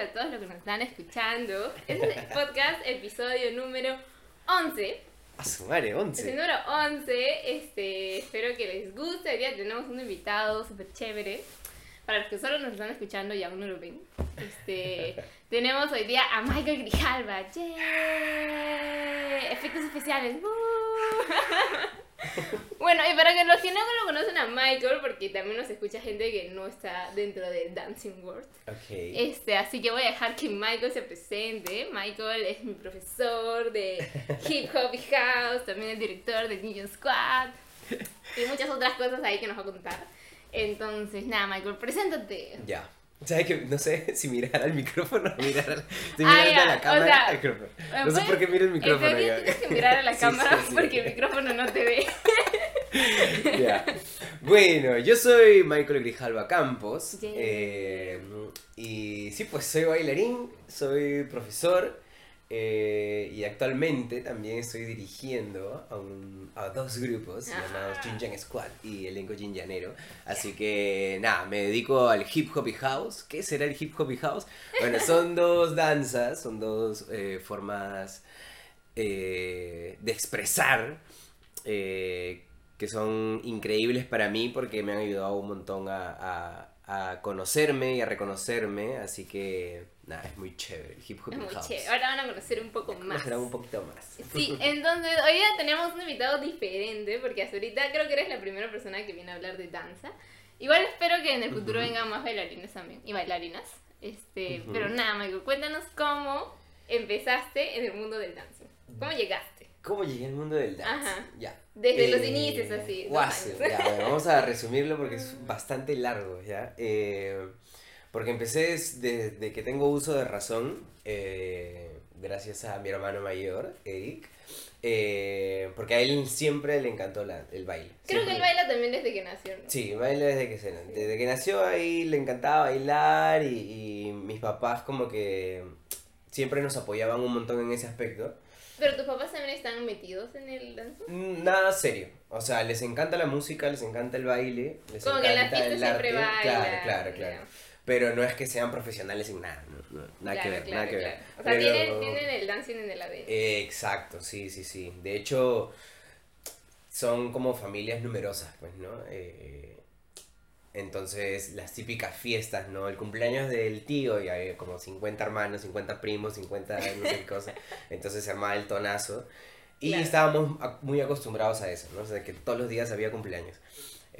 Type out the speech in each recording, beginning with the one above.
a todos los que nos están escuchando. Este es el podcast, episodio número 11. A su madre, Es el 11. número 11. Este, espero que les guste. Hoy día tenemos un invitado súper chévere. Para los que solo nos están escuchando y aún no lo ven. Este, tenemos hoy día a Michael Grijalva. ¡Yay! Efectos especiales. ¡uh! Bueno, y para que los que no lo conocen a Michael, porque también nos escucha gente que no está dentro del Dancing World. Ok. Este, así que voy a dejar que Michael se presente. Michael es mi profesor de Hip Hop y House, también el director de Ninja Squad y muchas otras cosas ahí que nos va a contar. Entonces, nada, Michael, preséntate. Ya. ¿Sabes que No sé si mirar al micrófono o mirar al... Estoy Ah, mirando ya, a la o cámara sea, al micrófono. No sé por qué miro el micrófono. Ya. tienes que mirar a la Sí, cámara sí, sí. porque el micrófono no te ve. Ya. Bueno, yo soy Michael Grijalva Campos. Yeah. eh, y sí, pues soy bailarín, soy profesor. Eh, y actualmente también estoy dirigiendo a, un- a dos grupos Ah. llamados Jinjan Squad y Elenco Jinjanero. Así que nada, me dedico al hip hop y house. ¿Qué será el hip hop y house? Bueno, son dos danzas, son dos eh, formas eh, de expresar que son increíbles para mí porque me han ayudado un montón a, a- a conocerme y a reconocerme. Así que nada, es muy chévere el hip hop Es muy house. chévere. Ahora van a conocer un poco más. Conocerán un poquito más. Sí, entonces hoy día tenemos un invitado diferente porque hasta ahorita creo que eres la primera persona que viene a hablar de danza. Igual espero que en el futuro vengan más bailarines también y bailarinas. Este, pero nada, Michael, cuéntanos cómo empezaste en el mundo del dance. ¿Cómo llegaste? ¿Cómo llegué al mundo del dance? Ajá. Ya. Desde los Eh, inicios, así, dos guaso, años. ya, bueno, vamos a resumirlo porque es bastante largo, ¿ya? Eh, porque empecé desde que tengo uso de razón, eh, gracias a mi hermano mayor, Eric, eh, porque a él siempre le encantó la- el baile. Creo que Siempre- él baila también desde que nació, ¿no? Sí, baila desde que, se, desde que nació ahí le encantaba bailar y, y mis papás como que siempre nos apoyaban un montón en ese aspecto. Pero tus papás también están metidos en el dance. Nada serio. O sea, les encanta la música, les encanta el baile, les Como que en la encanta fiesta el siempre arte. bailan. Claro, claro, claro. ya. Pero no es que sean profesionales en nada, no, no, nada que Claro, ver, claro, nada que ver. claro. O sea, Pero- tienen, tienen el dancing en el ADN. Eh, exacto, sí, sí, sí. De hecho, son como familias numerosas, pues, ¿no? Eh, entonces, las típicas fiestas, ¿no? El cumpleaños del tío, y hay como 50 hermanos, 50 primos, 50 no sé qué cosa. Entonces se armaba el tonazo. Y estábamos muy acostumbrados a eso, ¿no? O sea, que todos los días había cumpleaños.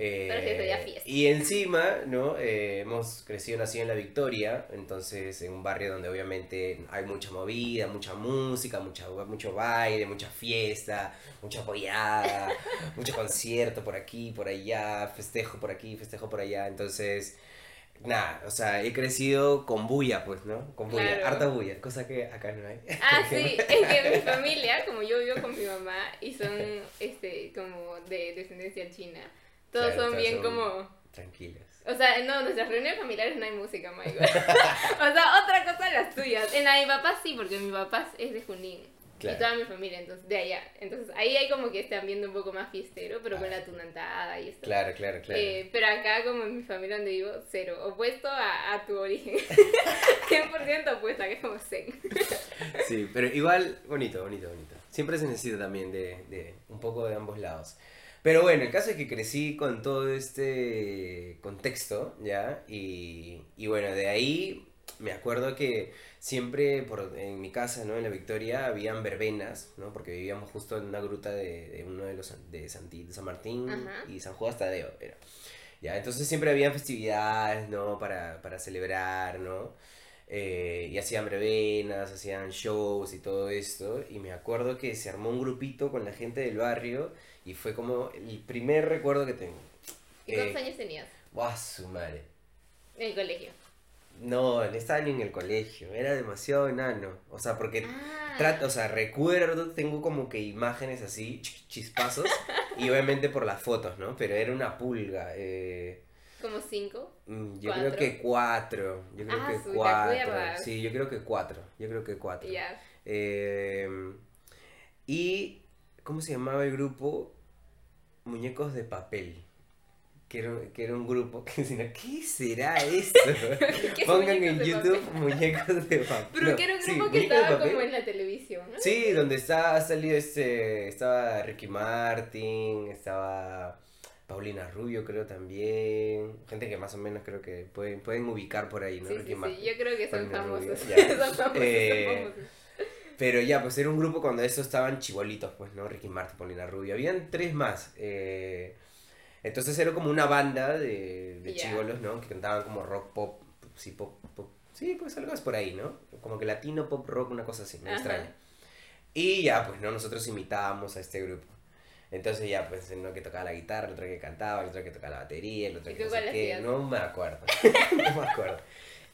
Eh, Pero que sería fiesta. y encima, ¿no? Eh, hemos crecido, nacido en La Victoria, entonces en un barrio donde obviamente hay mucha movida, mucha música, mucha, mucho baile, mucha fiesta, mucha apoyada, mucho concierto por aquí, por allá, festejo por aquí, festejo por allá, entonces... Nada, o sea, he crecido con bulla, pues, ¿no? Con bulla, Claro. harta bulla, cosa que acá no hay. Ah, sí, es que mi familia, como yo vivo con mi mamá y son este como de descendencia china, todos Claro, son todos bien son- como, Tranquilos. o sea, no, nuestras reuniones familiares no hay música, Michael. o sea, otra cosa las tuyas. En la de mi papá sí, porque mi papá es de Junín. Claro. Y toda mi familia, entonces, de allá. Entonces, ahí hay como que están viendo un poco más fiestero, pero con Ah. la tunantada y esto. Claro, claro, claro. Eh, pero acá, como en mi familia donde vivo, cero. Opuesto a, a tu origen. 100% opuesta, que es como zen. Sí, pero igual, bonito, bonito, bonito. Siempre se necesita también de, de un poco de ambos lados. Pero bueno, el caso es que crecí con todo este contexto, ¿ya? Y, y bueno, de ahí me acuerdo que siempre por, en mi casa, ¿no? En la Victoria, habían verbenas, ¿no? Porque vivíamos justo en una gruta de, de uno de los de, Santi- de San Martín Ajá. y San Juan Tadeo, era. Ya, entonces siempre habían festividades, ¿no? Para, para celebrar, ¿no? Eh, y hacían brevenas, hacían shows y todo esto. Y me acuerdo que se armó un grupito con la gente del barrio y fue como el primer recuerdo que tengo. ¿Y cuántos Eh, años tenías ¡Guau, su madre! en el colegio? No, no estaba ni en el colegio, era demasiado enano. O sea, porque Ah, trato, o sea, recuerdo, tengo como que imágenes así, ch- chispazos, y obviamente por las fotos, ¿no? Pero era una pulga. eh, como cinco. mm, yo ¿Cuatro? creo que cuatro. Yo creo Ah, que su, ¿te cuatro. Sí, yo creo que cuatro. Yo creo que cuatro. Ya. Eh, y, ¿cómo se llamaba el grupo? Muñecos de papel. que era, que era un grupo que decía, ¿qué será esto? ¿Qué Pongan en YouTube papel? muñecos de papel. Pero No, que era un sí, grupo que muñecos de estaba como en la televisión, ¿no? Sí, donde está, ha salido este, estaba Ricky Martin, estaba Paulina Rubio creo también, gente que más o menos creo que pueden, pueden ubicar por ahí, ¿no? Sí, Ricky sí, Martin. sí, yo creo que son famosos. son famosos, Eh, son famosos. Pero ya, pues era un grupo cuando estos estaban chibolitos, pues, ¿no? Ricky Martin, Paulina Rubio. Habían tres más. eh, entonces era como una banda de, de chibolos, ¿no? Que cantaban como rock, pop, sí, pop, pop. Sí, pues algo es por ahí, ¿no? Como que latino, pop, rock, una cosa así. Ajá. Extraña. Y ya, pues, ¿no? Nosotros imitábamos a este grupo. Entonces ya, pues, uno que tocaba la guitarra, el otro que cantaba, el otro que tocaba la batería, el otro ¿Y que no sé qué. No me acuerdo. no me acuerdo.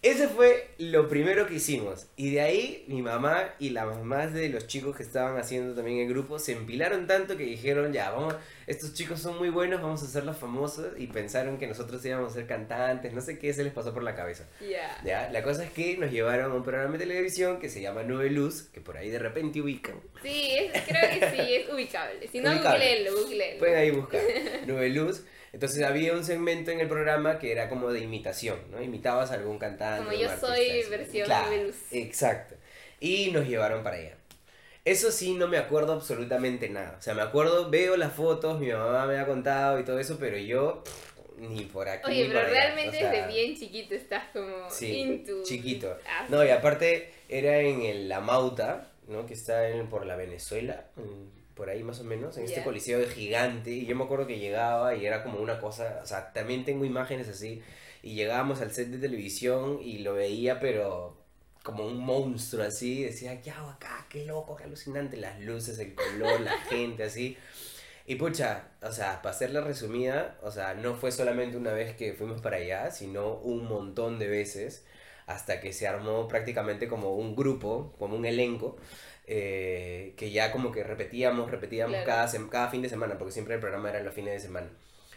Ese fue lo primero que hicimos. Y de ahí mi mamá y las mamás de los chicos que estaban haciendo también el grupo se empilaron tanto que dijeron, ya, vamos, estos chicos son muy buenos, vamos a hacerlos famosos. Y pensaron que nosotros íbamos a ser cantantes, no sé qué se les pasó por la cabeza. Ya. Ya, la cosa es que nos llevaron a un programa de televisión que se llama Nube Luz, que por ahí de repente ubican. Sí, es- creo que sí, es ubicable. Si no, googleenlo, googleenlo. Pueden ahí buscar Nube Luz. Entonces había un segmento en el programa que era como de imitación, ¿no? Imitabas a algún cantante. Como yo soy así. versión Claro, Nube Luz. Exacto. Y nos llevaron para allá. Eso sí, no me acuerdo absolutamente nada. O sea, me acuerdo, veo las fotos, mi mamá me ha contado y todo eso, pero yo ni por aquí. Oye, ni pero por allá. realmente O sea, desde bien chiquito estás como Sí, into. chiquito. No, y aparte era en el La Mauta, ¿no? Que está en, por la Venezuela, en- por ahí más o menos, en este coliseo gigante. Y yo me acuerdo que llegaba y era como una cosa, o sea, también tengo imágenes así. Y llegábamos al set de televisión y lo veía, pero como un monstruo así. Decía, ¿qué hago acá? Qué loco, qué alucinante. Las luces, el color, la gente así. Y pucha, o sea, para hacerla resumida, o sea, no fue solamente una vez que fuimos para allá, sino un montón de veces, hasta que se armó prácticamente como un grupo, como un elenco, eh, que ya como que repetíamos, repetíamos Claro. cada, cada fin de semana, porque siempre el programa era los fines de semana.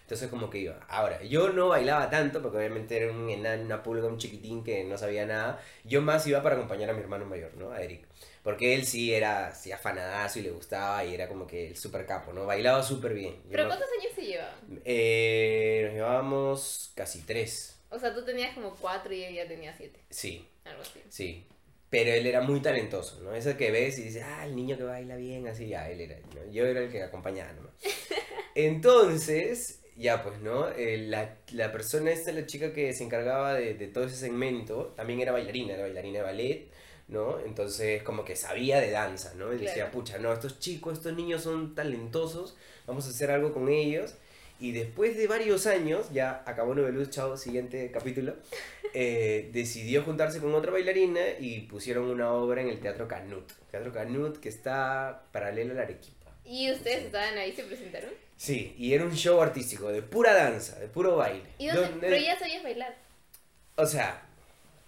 Entonces como que iba. Ahora, yo no bailaba tanto, porque obviamente era un enano, una pulga, un chiquitín que no sabía nada. Yo más iba para acompañar a mi hermano mayor, ¿no? A Eric. Porque él sí era sí, afanadazo y le gustaba y era como que el super capo, ¿no? Bailaba súper bien. ¿Pero cuántos años se llevaban? eh, nos llevábamos casi tres. O sea, tú tenías como cuatro y él ya tenía siete. Sí, Algo así. sí. Pero él era muy talentoso, ¿no? Eso que ves y dices, ah, el niño que baila bien, así, ya, él era. ¿no? Yo era el que acompañaba nomás. Entonces, ya pues, ¿no? Eh, la, la persona esta, la chica que se encargaba de, de todo ese segmento, también era bailarina, era bailarina de ballet, ¿no? Entonces, como que sabía de danza, ¿no? Y decía, pucha, no, estos chicos, estos niños son talentosos, vamos a hacer algo con ellos. Y después de varios años, ya acabó Noveluz, chao, siguiente capítulo, eh, decidió juntarse con otra bailarina y pusieron una obra en el Teatro Canut. Teatro Canut que está paralelo a la Arequipa. ¿Y ustedes estaban ahí, se presentaron? Sí, y era un show artístico de pura danza, de puro baile. ¿Y dónde? Donde- Pero ya sabías bailar. O sea,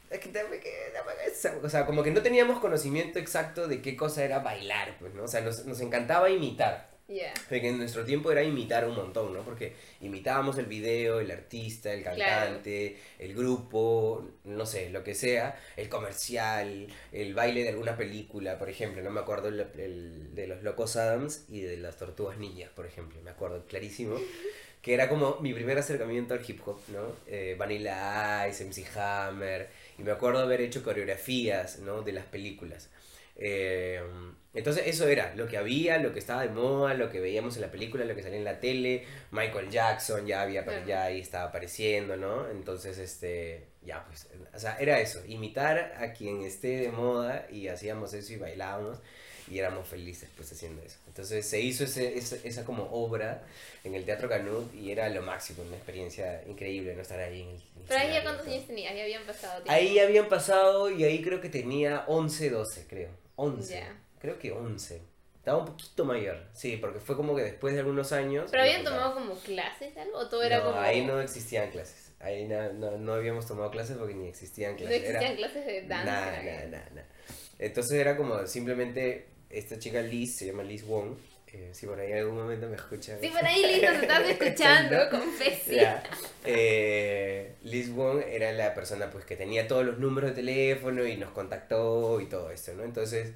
es que- o sea, como que no teníamos conocimiento exacto de qué cosa era bailar, pues, ¿no? O sea, nos, nos encantaba imitar. Ya. Porque en nuestro tiempo era imitar un montón, ¿no? Porque imitábamos el video, el artista, el cantante, el grupo, no sé, lo que sea, el comercial, el baile de alguna película, por ejemplo. No me acuerdo el, el de los Locos Adams y de las Tortugas Ninjas, por ejemplo. Me acuerdo clarísimo. Que era como mi primer acercamiento al hip hop, ¿no? Eh, Vanilla Ice, MC Hammer. Y me acuerdo haber hecho coreografías, ¿no? De las películas. Eh, entonces eso era lo que había, lo que estaba de moda, lo que veíamos en la película, lo que salía en la tele. Michael Jackson ya había Claro. ya ahí estaba apareciendo, ¿no? Entonces este ya pues, o sea, era eso, imitar a quien esté de moda y hacíamos eso y bailábamos y éramos felices pues haciendo eso. Entonces se hizo ese, ese- esa como obra en el Teatro Canut y era lo máximo, una experiencia increíble no estar ahí en el, en Pero ahí ya cuántos años tenías, ya habían pasado tiempo. Ahí habían pasado y ahí creo que tenía 11, 12, creo. 11. Ya. Creo que 11. Estaba un poquito mayor, sí, porque fue como que después de algunos años... ¿Pero habían tomado como clases algo? ¿O todo era no, como.? ahí no existían clases. Ahí na- no, no habíamos tomado clases porque ni existían No clases. existían Era- clases de danza. Nada, nada, nada. Entonces era como simplemente esta chica Liz, se llama Liz Wong. eh, si por ahí en algún momento me escuchan. Sí, por ahí Liz nos estás escuchando, confesi. Ya. Eh, Liz Wong era la persona pues que tenía todos los números de teléfono y nos contactó y todo esto, ¿no? Entonces,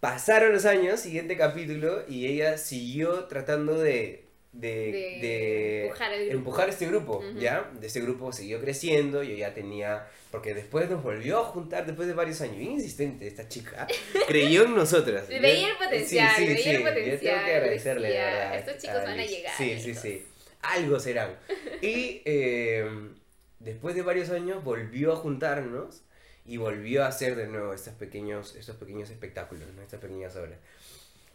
pasaron los años, siguiente capítulo, y ella siguió tratando de de, De empujar empujar este grupo. ¿ya? De ese grupo siguió creciendo, yo ya tenía, porque después nos volvió a juntar después de varios años, bien insistente esta chica, creyó en nosotras. Veía el Yo- potencial, sí, sí, veía sí, el Yo tengo potencial, que agradecerle, de decía, verdad. "Estos chicos van a Liz". llegar, Sí, sí, sí, algo serán. Y eh, después de varios años volvió a juntarnos y volvió a hacer de nuevo estos pequeños, estos pequeños espectáculos, ¿no? estas pequeñas obras.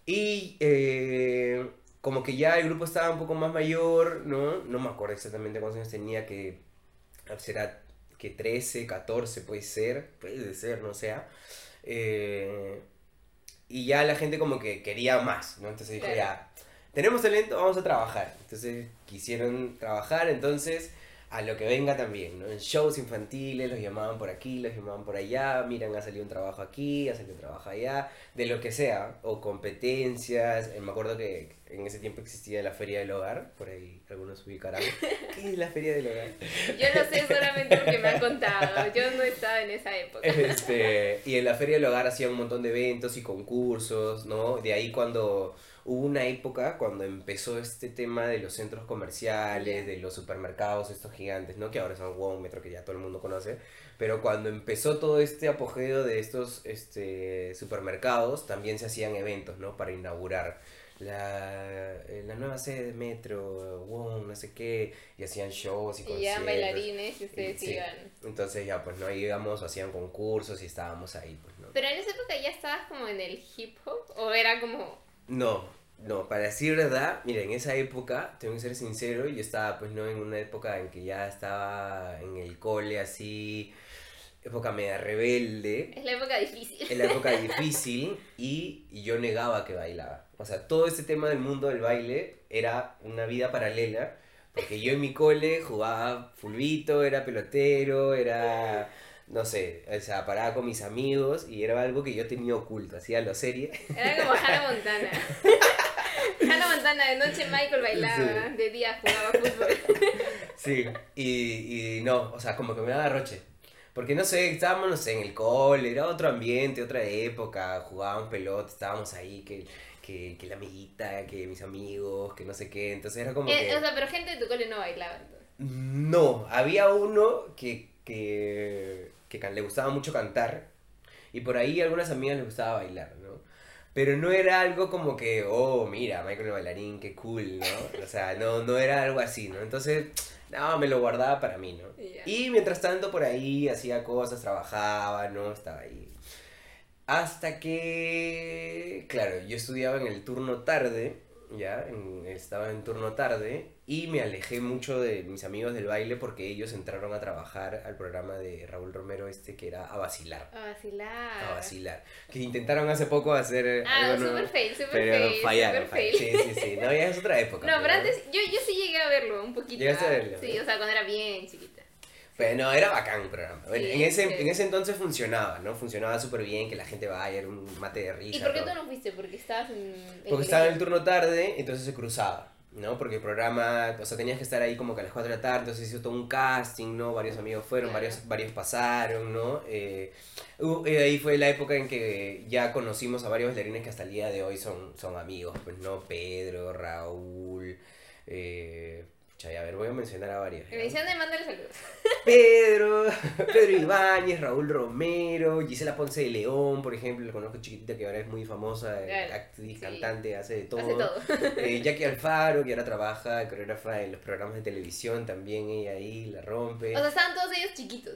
Y eh, como que ya el grupo estaba un poco más mayor, ¿no? No me acuerdo exactamente cuántos años tenía, que será que 13, 14 puede ser, puede ser, no sea. Eh, y ya la gente como que quería más, ¿no? Entonces Claro. ya, tenemos talento, vamos a trabajar. Entonces quisieron trabajar, entonces a lo que venga también, ¿no? En shows infantiles los llamaban por aquí, los llamaban por allá, miran, ha salido un trabajo aquí, ha salido un trabajo allá, de lo que sea, o competencias. Eh, me acuerdo que en ese tiempo existía la Feria del Hogar, por ahí algunos ubicarán. ¿Qué es la Feria del Hogar? Yo lo sé solamente porque me han contado. Yo no estaba en esa época. Este, y en la Feria del Hogar hacían un montón de eventos y concursos, ¿no? De ahí cuando hubo una época cuando empezó este tema de los centros comerciales, de los supermercados, estos gigantes, ¿no? Que ahora son Wow, Metro, que ya todo el mundo conoce. Pero cuando empezó todo este apogeo de estos este, supermercados, también se hacían eventos, ¿no? Para inaugurar la, eh, la nueva sede de Metro, Wow, no sé qué, y hacían shows y Y conciertos. ya bailarines y ustedes Sí. iban. Entonces ya pues no íbamos, hacían concursos y estábamos ahí, pues no. Pero en esa época ya estabas como en el hip hop o era como No, no, para decir verdad, mira, en esa época, tengo que ser sincero, yo estaba pues no en una época en que ya estaba en el cole así, época media rebelde, es la época difícil. en la época difícil y, y yo negaba que bailaba. O sea, todo este tema del mundo del baile era una vida paralela, porque yo en mi cole jugaba fulbito, era pelotero, era, no sé, o sea, paraba con mis amigos y era algo que yo tenía oculto, hacía lo serie. Era como Hannah Montana. Hannah Montana, de noche Michael bailaba, de día jugaba fútbol. Sí, y, y no, o sea, como que me daba roche. Porque no sé, estábamos, no sé, en el cole, era otro ambiente, otra época, jugábamos pelota, estábamos ahí, que, que, que la amiguita, que mis amigos, que no sé qué, entonces era como Eh, que... o sea, pero gente de tu cole no bailaba entonces. No, había uno que, que, que le gustaba mucho cantar y por ahí a algunas amigas les gustaba bailar, ¿no? Pero no era algo como que, oh, mira, Michael el bailarín, qué cool, ¿no? O sea, no, no era algo así, ¿no? Entonces, no, me lo guardaba para mí, ¿no? Y mientras tanto por ahí hacía cosas, trabajaba, ¿no? Estaba ahí. Hasta que, claro, yo estudiaba en el turno tarde, ya, en- estaba en turno tarde y me alejé mucho de mis amigos del baile porque ellos entraron a trabajar al programa de Raúl Romero este que era A Vacilar. A vacilar. A Vacilar. Que intentaron hace poco hacer Ah, algo nuevo, super fail, super pero fail. fallaron. super fallaron. fail. Sí, sí, sí. No, ya es otra época. No, pero antes, yo, yo sí llegué a verlo un poquito. ¿Llegaste a verlo? Sí, o sea, cuando era bien chiquita. Pero no, era bacán el programa. Sí, en, ese, sí. en ese entonces funcionaba, ¿no? Funcionaba súper bien, que la gente vaya, era un mate de risa. ¿Y por qué todo. tú no fuiste? Porque estabas en. en Porque estaba en el turno tarde, entonces se cruzaba, ¿no? Porque el programa, o sea, tenías que estar ahí como que a las 4 de la tarde, entonces hizo todo un casting, ¿no? Varios amigos fueron, Claro. varios, varios pasaron, ¿no? Eh, uh, eh, ahí fue la época en que ya conocimos a varios bailarines que hasta el día de hoy son, son amigos, pues, ¿no? Pedro, Raúl, eh... pucha, A ver, voy a mencionar a varios. decían de mándale saludos. Pedro, Pedro Ibáñez, Raúl Romero, Gisela Ponce de León, por ejemplo, la conozco chiquitita que ahora es muy famosa, eh, Claro, actriz, sí. cantante, hace de todo. Hace todo. Eh, Jackie Alfaro, que ahora trabaja coreógrafa en los programas de televisión, también ella ahí la rompe. O sea, estaban todos ellos chiquitos.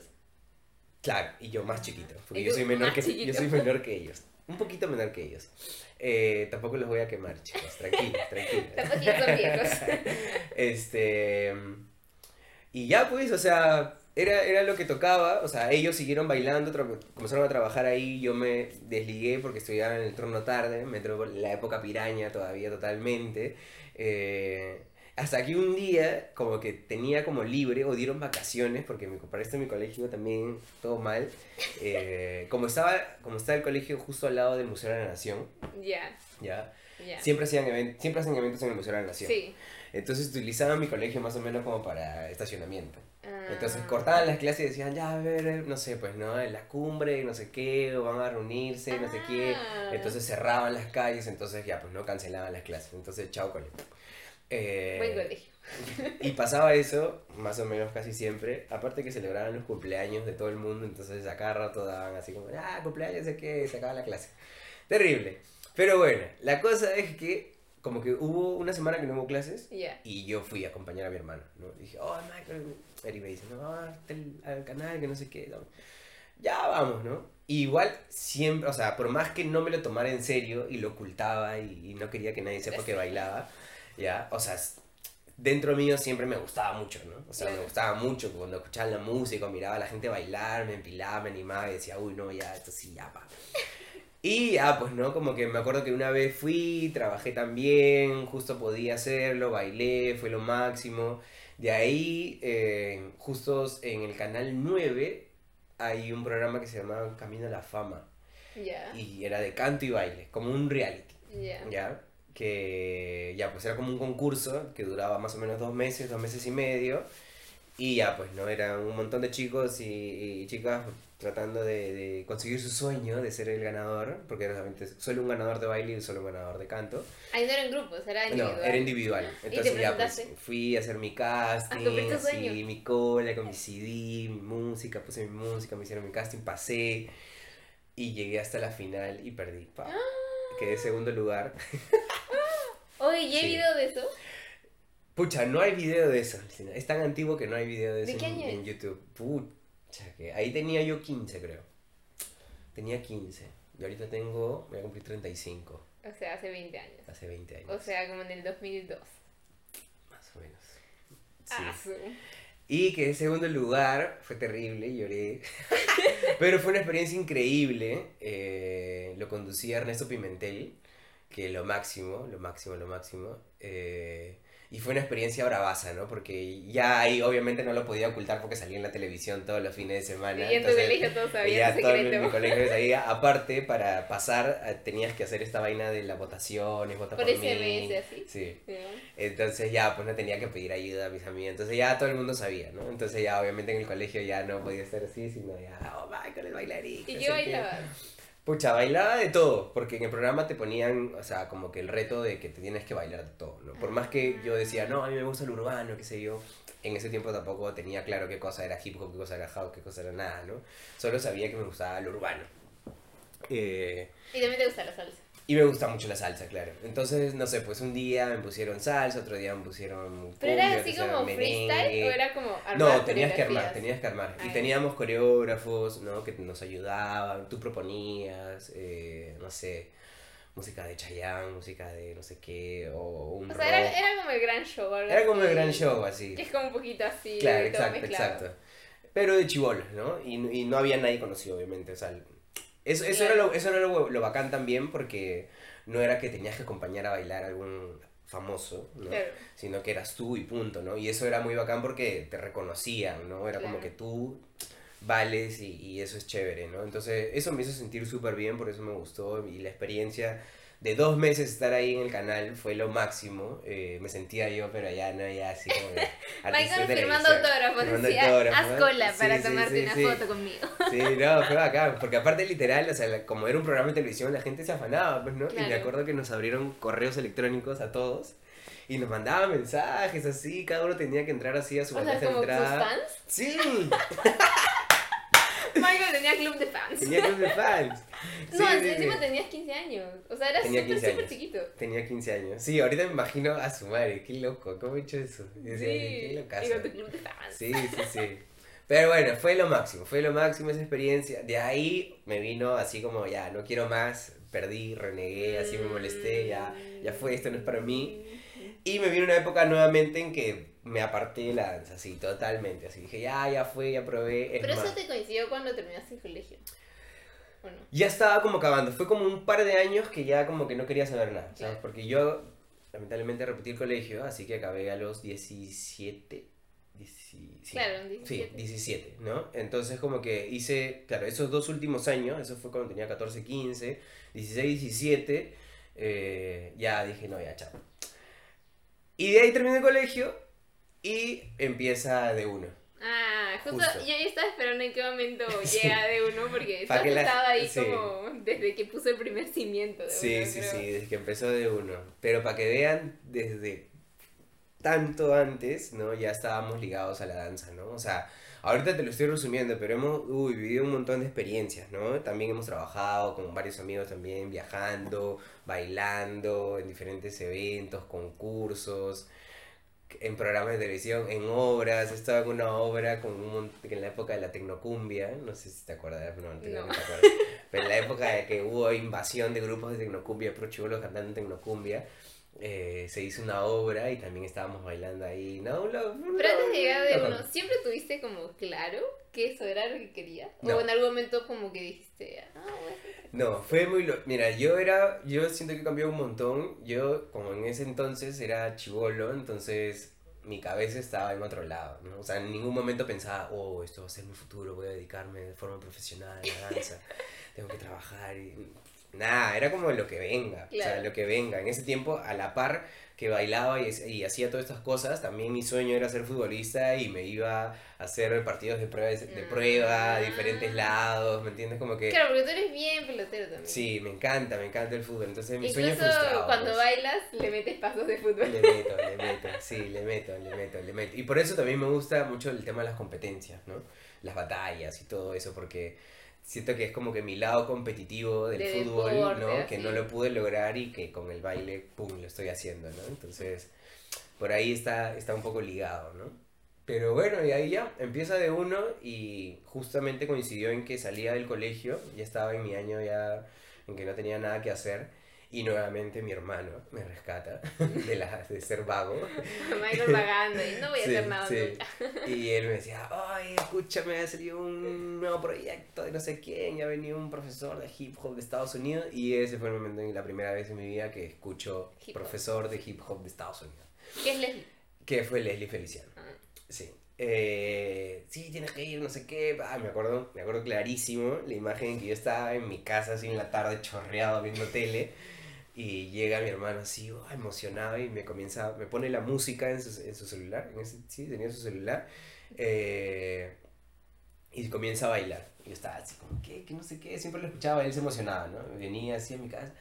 Claro, y yo más chiquito, porque yo soy menor que chiquito. yo soy menor que ellos. Un poquito menor que ellos. Eh, tampoco los voy a quemar, chicos, tranquilos, tranquilos. Tampoco son viejos. Este. Y ya, pues, o sea, era, era lo que tocaba. O sea, ellos siguieron bailando, comenzaron a trabajar ahí. Yo me desligué porque estudiaba en el turno tarde. Me entró la época piraña todavía totalmente. Eh, hasta que un día, como que tenía como libre o dieron vacaciones, porque me para esto en mi colegio también todo mal. Eh, como, estaba, como está el colegio justo al lado del Museo de la Nación, Ya, ¿ya? ya. Siempre, hacían siempre hacen eventos en el Museo de la Nación. Sí. Entonces utilizaban mi colegio más o menos como para estacionamiento. Entonces Ah. cortaban las clases y decían, ya, a ver, eh, no sé, pues, ¿no? En la cumbre, no sé qué, o van a reunirse, no sé qué. Ah. Entonces cerraban las calles, entonces ya, pues, no cancelaban las clases. Entonces, chao, cole. Eh, Buen colegio. Y pasaba eso, más o menos casi siempre. Aparte que celebraban los cumpleaños de todo el mundo, entonces a cada rato daban así como, ah, cumpleaños es que se acaba la clase. Terrible. Pero bueno, la cosa es que como que hubo una semana que no hubo clases Ya. y yo fui a acompañar a mi hermano, ¿no? Dije, oh, Michael, Eric me dice, no, vamos al, al canal, que no sé qué. Ya vamos, ¿no? Y igual siempre, o sea, por más que no me lo tomara en serio y lo ocultaba y, y no quería que nadie sepa que bailaba, ya, o sea, dentro mío siempre me gustaba mucho, ¿no? O sea, me gustaba mucho cuando escuchaba la música, miraba a la gente bailar, me empilaba, me animaba y decía, uy, no, ya, esto sí, ya, pa. Y ya, pues, ¿no? Como que me acuerdo que una vez fui, trabajé también, justo podía hacerlo, bailé, fue lo máximo. De ahí, eh, justo en el canal 9, hay un programa que se llama Camino a la Fama. Ya. Y era de canto y baile, como un reality. Ya. ¿ya? Que ya, pues era como un concurso que duraba más o menos dos meses, dos meses y medio. Y ya, pues, ¿no? Eran un montón de chicos y, y chicas tratando de, de conseguir su sueño de ser el ganador, porque era solamente solo un ganador de baile y solo un ganador de canto. Ahí no eran grupos, era individual. No, era individual. te Entonces ya, pues, fui a hacer mi casting, A cumplir tu sueño. así, mi cola con mi CD, mi música, puse mi música, me hicieron mi casting, pasé y llegué hasta la final y perdí. pa. Quedé segundo lugar. Oye, ¿ya hay Sí. video de eso? Pucha, no hay video de eso. Es tan antiguo que no hay video de ¿De eso qué en, año en YouTube. Pucha, que ahí tenía yo 15, creo. Tenía 15. Y ahorita tengo, voy a cumplir 35, O sea, hace 20 años. hace 20 años. O sea, como en el 2002. más o menos. Sí. Ah. Y quedé en segundo lugar, fue terrible, lloré. Pero fue una experiencia increíble. eh, lo conducía Ernesto Pimentel, que lo máximo, lo máximo, lo máximo. eh, y fue una experiencia bravaza, ¿no? Porque ya ahí obviamente no lo podía ocultar porque salía en la televisión todos los fines de semana. Y en tu colegio todos y sabían ya el todo en mi colegio sabía. Aparte, para pasar eh, tenías que hacer esta vaina de las votaciones, vota Por por, SMS, mí. así. Sí. Entonces ya, pues no tenía que pedir ayuda a mis amigos. Entonces ya todo el mundo sabía, ¿no? Entonces ya obviamente en el colegio ya no podía estar así, sino ya, oh, Michael es bailarín. ¿Y no qué sé bailabas? Pucha, bailaba de todo, porque en el programa te ponían, o sea, como que el reto de que te tienes que bailar de todo, ¿no? Por más que yo decía, no, a mí me gusta el urbano, qué sé yo, en ese tiempo tampoco tenía claro qué cosa era hip hop, qué cosa era house, qué cosa era nada, ¿no? Solo sabía que me gustaba el urbano. Eh, Y también te gusta la salsa. Y me gusta mucho la salsa, claro. Entonces, no sé, pues un día me pusieron salsa, otro día me pusieron ¿Pero era así como merengue. freestyle o era como armar No, tenías que armar, tenías que armar. Y Ah, teníamos coreógrafos, ¿no? Que nos ayudaban, tú proponías, eh, no sé, música de Chayanne, música de no sé qué, o un O sea, era, como el gran show. algo Era como el gran show, así. Que es como un poquito así. Claro, exacto, mezclado. exacto. Pero de chibolos, ¿no? Y, y no había nadie conocido, obviamente. O sea, eso, eso era, lo, eso era lo, lo bacán también porque no era que tenías que acompañar a bailar a algún famoso, ¿no? Claro. Sino que eras tú y punto, ¿no? Y eso era muy bacán porque te reconocían, ¿no? Era como que tú vales y, y eso es chévere, ¿no? Entonces eso me hizo sentir súper bien, por eso me gustó y la experiencia de dos meses estar ahí en el canal fue lo máximo. eh, me sentía yo, pero ya no, ya así como... Michael firmando autógrafos. Firmando decía, autógrafos, haz cola Sí, para sí, tomarte sí, una foto conmigo. Sí, no, fue bacán, porque aparte literal, o sea, como era un programa de televisión, la gente se afanaba, pues, ¿no? Y me Claro. acuerdo que nos abrieron correos electrónicos a todos y nos mandaban mensajes así, cada uno tenía que entrar así a su bandeja de entrada. fans. Sí, Michael tenía club de fans. tenía club de fans. Sí, no, sí, encima tenías 15 años. O sea, eras súper, 15 súper chiquito. Tenía 15 años. Sí, ahorita me imagino a su madre, qué loco, ¿cómo he hecho eso? Y decía, qué Sí. locazo. Y con tu club de fans. Sí, sí, sí. Pero bueno, fue lo máximo, fue lo máximo esa experiencia. De ahí me vino así como, ya, no quiero más, perdí, renegué, así me molesté, ya, ya fue, esto no es para mí. Y me vino una época nuevamente en que me aparté de la danza, así, totalmente. Así dije, ya, ya fue, ya probé. Es Pero más. eso te coincidió cuando terminaste el colegio. ¿O no? Ya estaba como acabando. Fue como un par de años que ya como que no quería saber nada, ¿sabes? Claro. Porque yo, lamentablemente, repetí el colegio, así que acabé a los 17. 10 sí, Claro, Sí, 17. 17, ¿no? Entonces como que hice, claro, esos dos últimos años, eso fue cuando tenía 14, 15, 16, 17, eh, ya dije, no, ya, chao. Y de ahí terminé el colegio y empieza de uno. Ah, justo, Justo. yo ya estaba esperando en qué momento llega de uno porque estás que la- estaba ahí sí. como desde que puso el primer cimiento de Sí, uno, sí, creo. sí, desde que empezó de uno. Pero para que vean desde tanto antes, ¿no? Ya estábamos ligados a la danza, ¿no? O sea, ahorita te lo estoy resumiendo, pero hemos uy, vivido un montón de experiencias, ¿no? También hemos trabajado con varios amigos también, viajando, bailando, en diferentes eventos, concursos, en programas de televisión, en obras. Estaba en una obra con un en la época de la tecnocumbia, no sé si te acuerdas, no, no, te- No. no te acuerdas. Pero en la época de que hubo invasión de grupos de tecnocumbia, pro chivolos cantando tecnocumbia, eh, se hizo una obra y también estábamos bailando ahí. No, lo- Pero antes de llegar de no. uno, ¿siempre tuviste como claro que eso era lo que querías? No. ¿O en algún momento como que dijiste, ah, otra No, fue muy... lo- Mira, yo era... Yo siento que cambió un montón. Yo, como en ese entonces, era chivolo, entonces mi cabeza estaba en otro lado, ¿no? O sea, en ningún momento pensaba, oh, esto va a ser mi futuro, voy a dedicarme de forma profesional a la danza, tengo que trabajar y... Nada, era como lo que venga, o sea, Claro. lo que venga. En ese tiempo, a la par que bailaba y, y hacía todas estas cosas, también mi sueño era ser futbolista y me iba a hacer partidos de prueba, de prueba a diferentes lados, ¿me entiendes? Como que... Claro, porque tú eres bien pelotero también. Sí, me encanta, me encanta el fútbol. Entonces mi sueño frustrado. cuando pues. bailas le metes pasos de fútbol. Le meto, le meto, sí, le meto, le meto, le meto. Y por eso también me gusta mucho el tema de las competencias, ¿no? Las batallas y todo eso, porque siento que es como que mi lado competitivo del De fútbol, deporte, ¿no? Que así. no lo pude lograr y que con el baile, pum, lo estoy haciendo, ¿no? Entonces, por ahí está, está un poco ligado, ¿no? Pero bueno, y ahí ya, empieza de uno y justamente coincidió en que salía del colegio, ya estaba en mi año ya en que no tenía nada que hacer y nuevamente mi hermano me rescata de, la, de ser vago. Michael pagando y no voy a Sí, hacer nada sí. nunca. Y él me decía, ay, escúchame, ha salido un nuevo proyecto de no sé quién, ya ha venido un profesor de hip hop de Estados Unidos y ese fue el momento en la primera vez en mi vida que escucho Hip profesor de hip hop de Estados Unidos, ¿Qué es Leslie? que fue Leslie Feliciano. Ah, Sí. Eh, sí, tienes que ir, no sé qué. Ah, me acuerdo, me acuerdo clarísimo la imagen en que yo estaba en mi casa así en la tarde chorreado viendo tele y llega mi hermano así, oh, emocionado y me comienza, me pone la música en su, en su celular, en ese, sí, tenía su celular eh, y comienza a bailar. Y yo estaba así como, ¿qué? Que no sé qué, siempre lo escuchaba, él se emocionaba, ¿no? Venía así a mi casa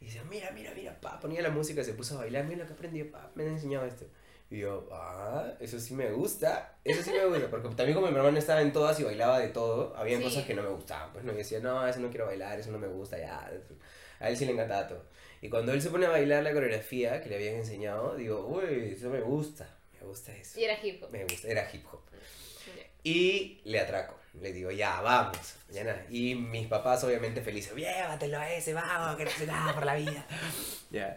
y decía, mira, mira, mira, pa, ponía la música, se puso a bailar, mira lo que aprendí, pa, me han enseñado esto. Y yo, ah, eso sí me gusta, eso sí me gusta, porque también como mi hermano estaba en todas y bailaba de todo, había Sí. cosas que no me gustaban, pues no, y decía, no, eso no quiero bailar, eso no me gusta, ya, a él sí le encantaba todo. Y cuando él se pone a bailar la coreografía que le habían enseñado, digo, uy, eso me gusta, me gusta eso, Y era hip hop. me gusta, era hip hop. Y le atraco. Le digo, ya, vamos. Ya nada. Y mis papás, obviamente, felices. Llévatelo a ese, vamos, que no hace nada por la vida. Ya.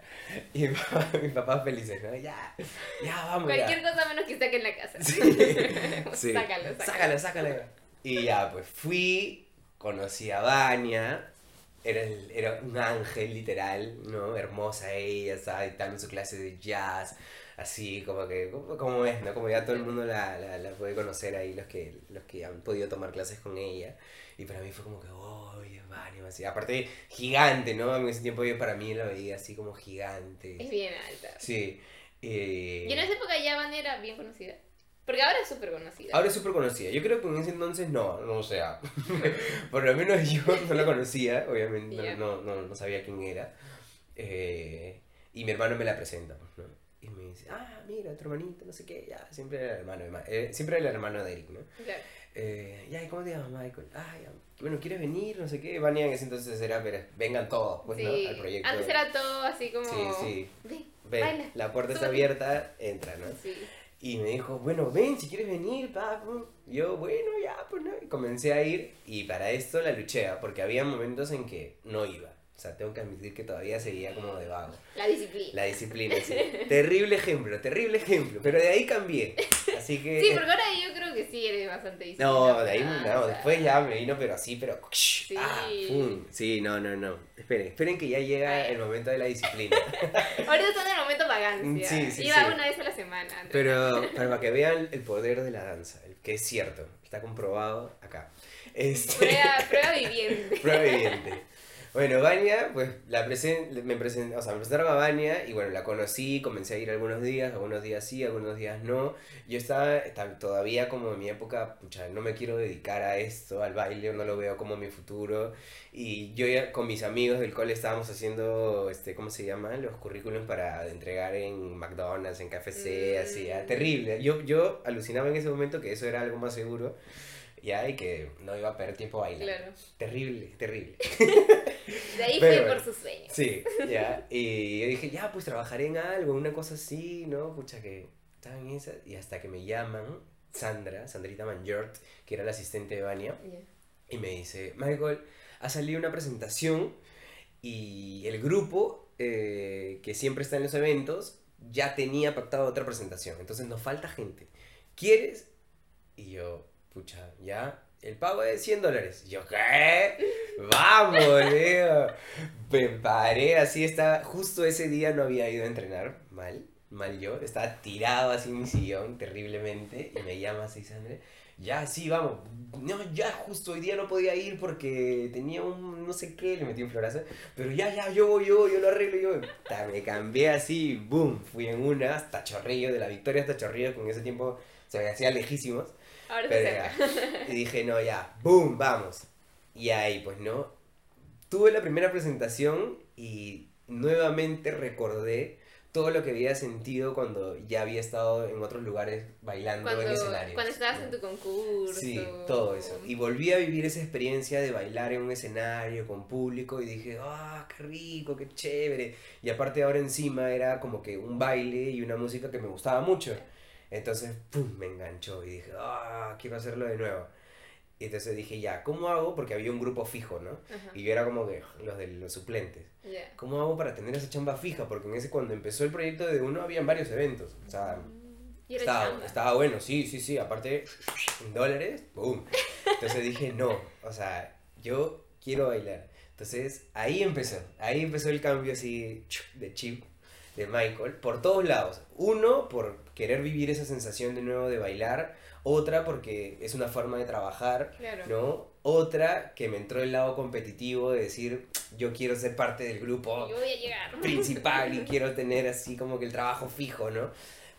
Y mi papá- mis papás felices, ¿no? Ya, ya, vamos. ya. Cualquier cosa menos que esté en la casa. Sí. sí. Sácalo, sácalo. Sácalo, sácalo. Y ya, pues fui, conocí a Vania. Era, el- era un ángel, literal, ¿no? Hermosa ella, estaba dictando su clase de jazz, así como que, como, como es, ¿no? Como ya todo el mundo la, la, la puede conocer ahí, los que, los que han podido tomar clases con ella. Y para mí fue como que, oh, es Vania, así. Aparte, gigante, ¿no? En ese tiempo yo para mí la veía así como gigante. Es bien alta. Sí. eh, Y en esa época ya Van era bien conocida. Porque ahora es súper conocida. Ahora es súper conocida. Yo creo que en ese entonces no, no o sea. Por lo menos yo no la conocía, obviamente, no- Ya. no, no, no sabía quién era. Eh, y mi hermano me la presenta, pues, ¿no? Y me dice, ah, mira, tu hermanito, no sé qué, ya, siempre era el hermano eh, siempre era el hermano de Eric, ¿no? Claro. Eh, ya, ¿y cómo te llamas, Michael? Ah, ya, bueno, ¿quieres venir? No sé qué. Vania en ese entonces era, pero vengan todos, pues, ¿no? Sí. Al proyecto. Antes era todo así como. Sí, sí. Ven, baila. la puerta está súbete. abierta, entra, ¿no? Sí. Y me dijo, bueno, ven, si quieres venir, pa. pum". Yo, bueno, ya, pues no. Y comencé a ir y para esto la luché, ¿ah? porque había momentos en que no iba. O sea, tengo que admitir que todavía seguía como de vago. La disciplina. La disciplina, sí. terrible ejemplo, terrible ejemplo. Pero de ahí cambié. Así que... Sí, porque ahora yo creo que sí eres bastante No, disciplinado. de ahí Ah, no, o sea, después ya me vino, pero así, pero... Ah, pum. Sí, no, no, no. Esperen, esperen que ya llega el momento de la disciplina. Ahorita están en el momento vagancia. Sí, sí, Iba sí. una vez a la semana. Andrea. Pero para que vean el poder de la danza, que es cierto, está comprobado acá. Este, Prueba, prueba viviente. prueba evidente. Bueno, Vania, pues la presen me, presen o sea, me presentaron a Vania y bueno, la conocí, comencé a ir algunos días, algunos días sí, algunos días no. Yo estaba, estaba todavía como en mi época, pucha, no me quiero dedicar a esto, al baile, no lo veo como mi futuro. Y yo ya con mis amigos del cole estábamos haciendo, este, ¿cómo se llama? Los currículums para entregar en McDonald's, en KFC, así, ah, Mm. terrible. Yo, yo alucinaba en ese momento que eso era algo más seguro. Ya, y que no iba a perder tiempo bailando. Claro. Terrible, terrible. De ahí Pero fue por sus sueños. Sí, ya. Y yo dije, ya, pues trabajaré en algo, una cosa así, ¿no? Pucha, que estaba en esa. Y hasta que me llaman, Sandra, Sandrita Manjort, que era la asistente de Vania, Ya. y me dice, Michael, ha salido una presentación y el grupo eh, que siempre está en los eventos ya tenía pactado otra presentación. Entonces nos falta gente. ¿Quieres? Y yo, pucha, ya. El pago es 100 dólares. Yo, ¿qué? Vamos, Leo. Me paré así, estaba. Justo ese día no había ido a entrenar. Mal, mal yo. Estaba tirado así en mi sillón terriblemente. Y me llama así, Sandra. Ya, sí, vamos. No, ya, justo hoy día no podía ir porque tenía un no sé qué, le metí un florazo. Pero ya, ya, yo voy, yo, yo lo arreglo, yo. Ta, Me cambié así, boom. Fui en una hasta Chorrillo, de la Victoria hasta Chorrillo, en ese tiempo se me hacía lejísimos. Ahora se Pero acerca. ya. Y dije, no, ya, boom, vamos. Y ahí, pues, ¿no? Tuve la primera presentación y nuevamente recordé todo lo que había sentido cuando ya había estado en otros lugares bailando en escenarios. cuando estabas ¿no? en tu concurso. Sí, todo eso. Y volví a vivir esa experiencia de bailar en un escenario con público y dije, ah, qué rico, qué chévere. Y aparte ahora encima era como que un baile y una música que me gustaba mucho. Entonces, pum, me enganchó y dije, ah, quiero hacerlo de nuevo. Y entonces dije, ya, ¿cómo hago? Porque había un grupo fijo, ¿no? Ajá. Y yo era como que los de los suplentes. Ya. ¿Cómo hago para tener esa chamba fija? Porque en ese cuando empezó el proyecto de uno habían varios eventos. O sea, estaba, estaba bueno, sí, sí, sí. Aparte, en dólares, boom. Entonces dije, no, o sea, yo quiero bailar. Entonces ahí empezó, ahí empezó el cambio así de chip de Michael por todos lados. Uno, por querer vivir esa sensación de nuevo de bailar. Otra, porque es una forma de trabajar, Claro. ¿no? Otra, que me entró el lado competitivo de decir, yo quiero ser parte del grupo Yo voy a llegar. principal y quiero tener así como que el trabajo fijo, ¿no?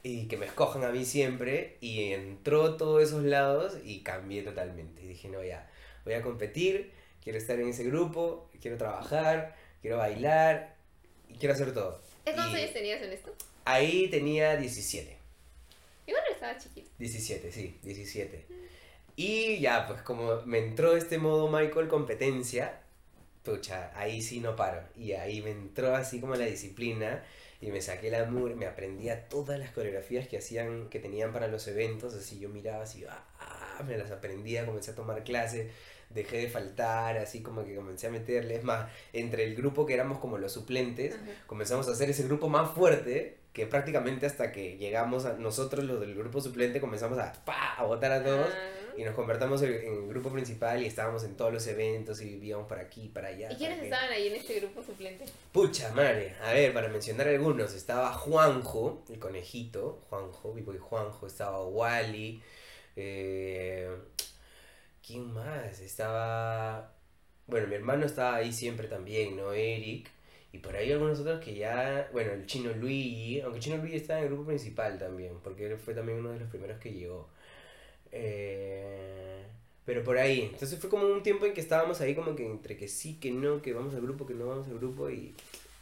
Y que me escojan a mí siempre. Y entró todos esos lados y cambié totalmente. Y dije, no, ya, voy a competir, quiero estar en ese grupo, quiero trabajar, quiero bailar y quiero hacer todo. ¿Cuántos años tenías en esto? ahí tenía 17. Igual estaba chiquito. 17, sí, 17. Y ya, pues como me entró este modo Michael competencia, pucha, ahí sí no paro. Y ahí me entró así como la disciplina y me saqué la mugre, me aprendía todas las coreografías que hacían, que tenían para los eventos, así yo miraba así, ah, me las aprendía, comencé a tomar clases, dejé de faltar, así como que comencé a meterle, es más, entre el grupo que éramos como los suplentes, Ajá. comenzamos a hacer ese grupo más fuerte que prácticamente hasta que llegamos a nosotros los del grupo suplente comenzamos a, ¡pa! a votar a todos Ah. y nos convertimos en, el grupo principal y estábamos en todos los eventos y vivíamos para aquí, para allá. ¿Y quiénes estaban ahí en este grupo suplente? Pucha madre, a ver, para mencionar algunos, estaba Juanjo, el conejito, Juanjo, Vivo y Juanjo, estaba Wally, eh, ¿quién más? Estaba, bueno, mi hermano estaba ahí siempre también, ¿no? Eric, y por ahí algunos otros que ya, bueno, el chino Luigi, aunque el chino Luigi estaba en el grupo principal también, porque él fue también uno de los primeros que llegó. Eh, pero por ahí, entonces fue como un tiempo en que estábamos ahí como que entre que sí, que no, que vamos al grupo, que no vamos al grupo y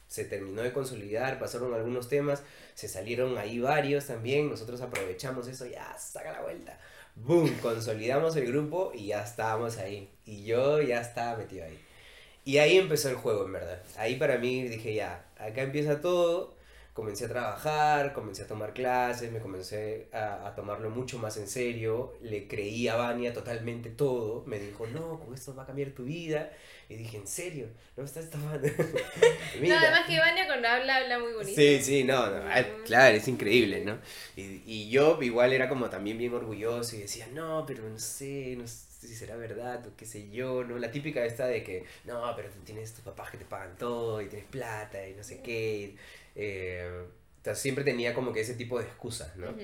se terminó de consolidar, pasaron algunos temas, se salieron ahí varios también, nosotros aprovechamos eso, ya, saca la vuelta. Boom, consolidamos el grupo y ya estábamos ahí. Y yo ya estaba metido ahí. Y ahí empezó el juego, en verdad. Ahí para mí dije, ya, acá empieza todo. Comencé a trabajar, comencé a tomar clases, me comencé a, a tomarlo mucho más en serio. Le creí a Vania totalmente todo. Me dijo, no, con esto va a cambiar tu vida. Y dije, ¿en serio? ¿No me estás tomando? No, además que Vania cuando habla, habla muy bonito. Sí, sí, no, no, ah, claro, es increíble, ¿no? Y, y yo igual era como también bien orgulloso y decía, no, pero no sé, no sé si será verdad o qué sé yo, ¿no? La típica esta de que, no, pero tú tienes tus papás que te pagan todo y tienes plata y no sé qué. y, eh, siempre tenía como que ese tipo de excusas, ¿no? Ujú.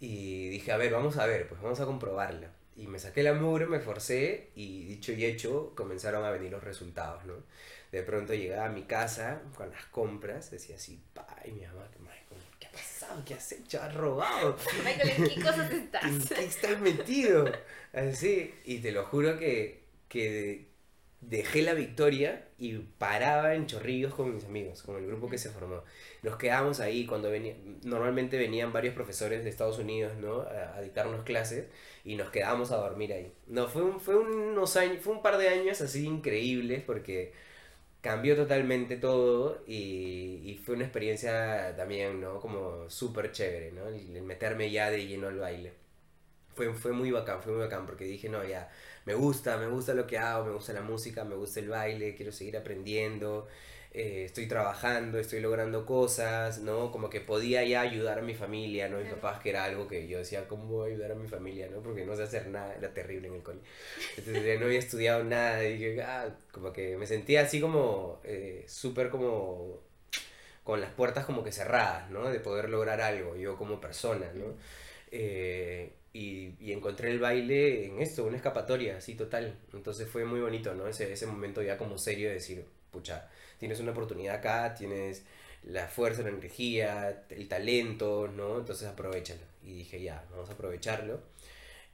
Y dije, a ver, vamos a ver, pues vamos a comprobarlo. Y me saqué la mugre, me forcé y dicho y hecho comenzaron a venir los resultados, ¿no? De pronto llegaba a mi casa con las compras, decía así, pa, y mi mamá, ¿qué ha pasado? ¿Qué has hecho? ¿Has robado? Michael, ¿en qué cosas ¿En estás? qué estás metido? Así, y te lo juro que, que dejé la victoria y paraba en chorrillos con mis amigos, con el grupo que se formó. Nos quedábamos ahí cuando venía, normalmente venían varios profesores de Estados Unidos, ¿no? A, a dictarnos clases y nos quedábamos a dormir ahí. No, fue, un, fue unos años, fue un par de años así increíbles porque cambió totalmente todo y, y fue una experiencia también, ¿no? Como súper chévere, ¿no? El, el meterme ya de lleno al baile. Fue, fue muy bacán, fue muy bacán porque dije, no, ya, me gusta, me gusta lo que hago, me gusta la música, me gusta el baile, quiero seguir aprendiendo, eh, estoy trabajando, estoy logrando cosas, ¿no? Como que podía ya ayudar a mi familia, ¿no? Mis Claro. papás, que era algo que yo decía, ¿cómo voy a ayudar a mi familia, ¿no? Porque no sé hacer nada, era terrible en el cole. Entonces no había estudiado nada y dije, ah, como que me sentía así como, eh, súper como con las puertas como que cerradas, ¿no? De poder lograr algo, yo como persona, ¿no? Eh, y, y encontré el baile en esto, una escapatoria, así total. Entonces fue muy bonito, ¿no? Ese, ese momento ya como serio de decir, pucha, tienes una oportunidad acá, tienes la fuerza, la energía, el talento, ¿no? Entonces aprovechalo. Y dije, ya, vamos a aprovecharlo.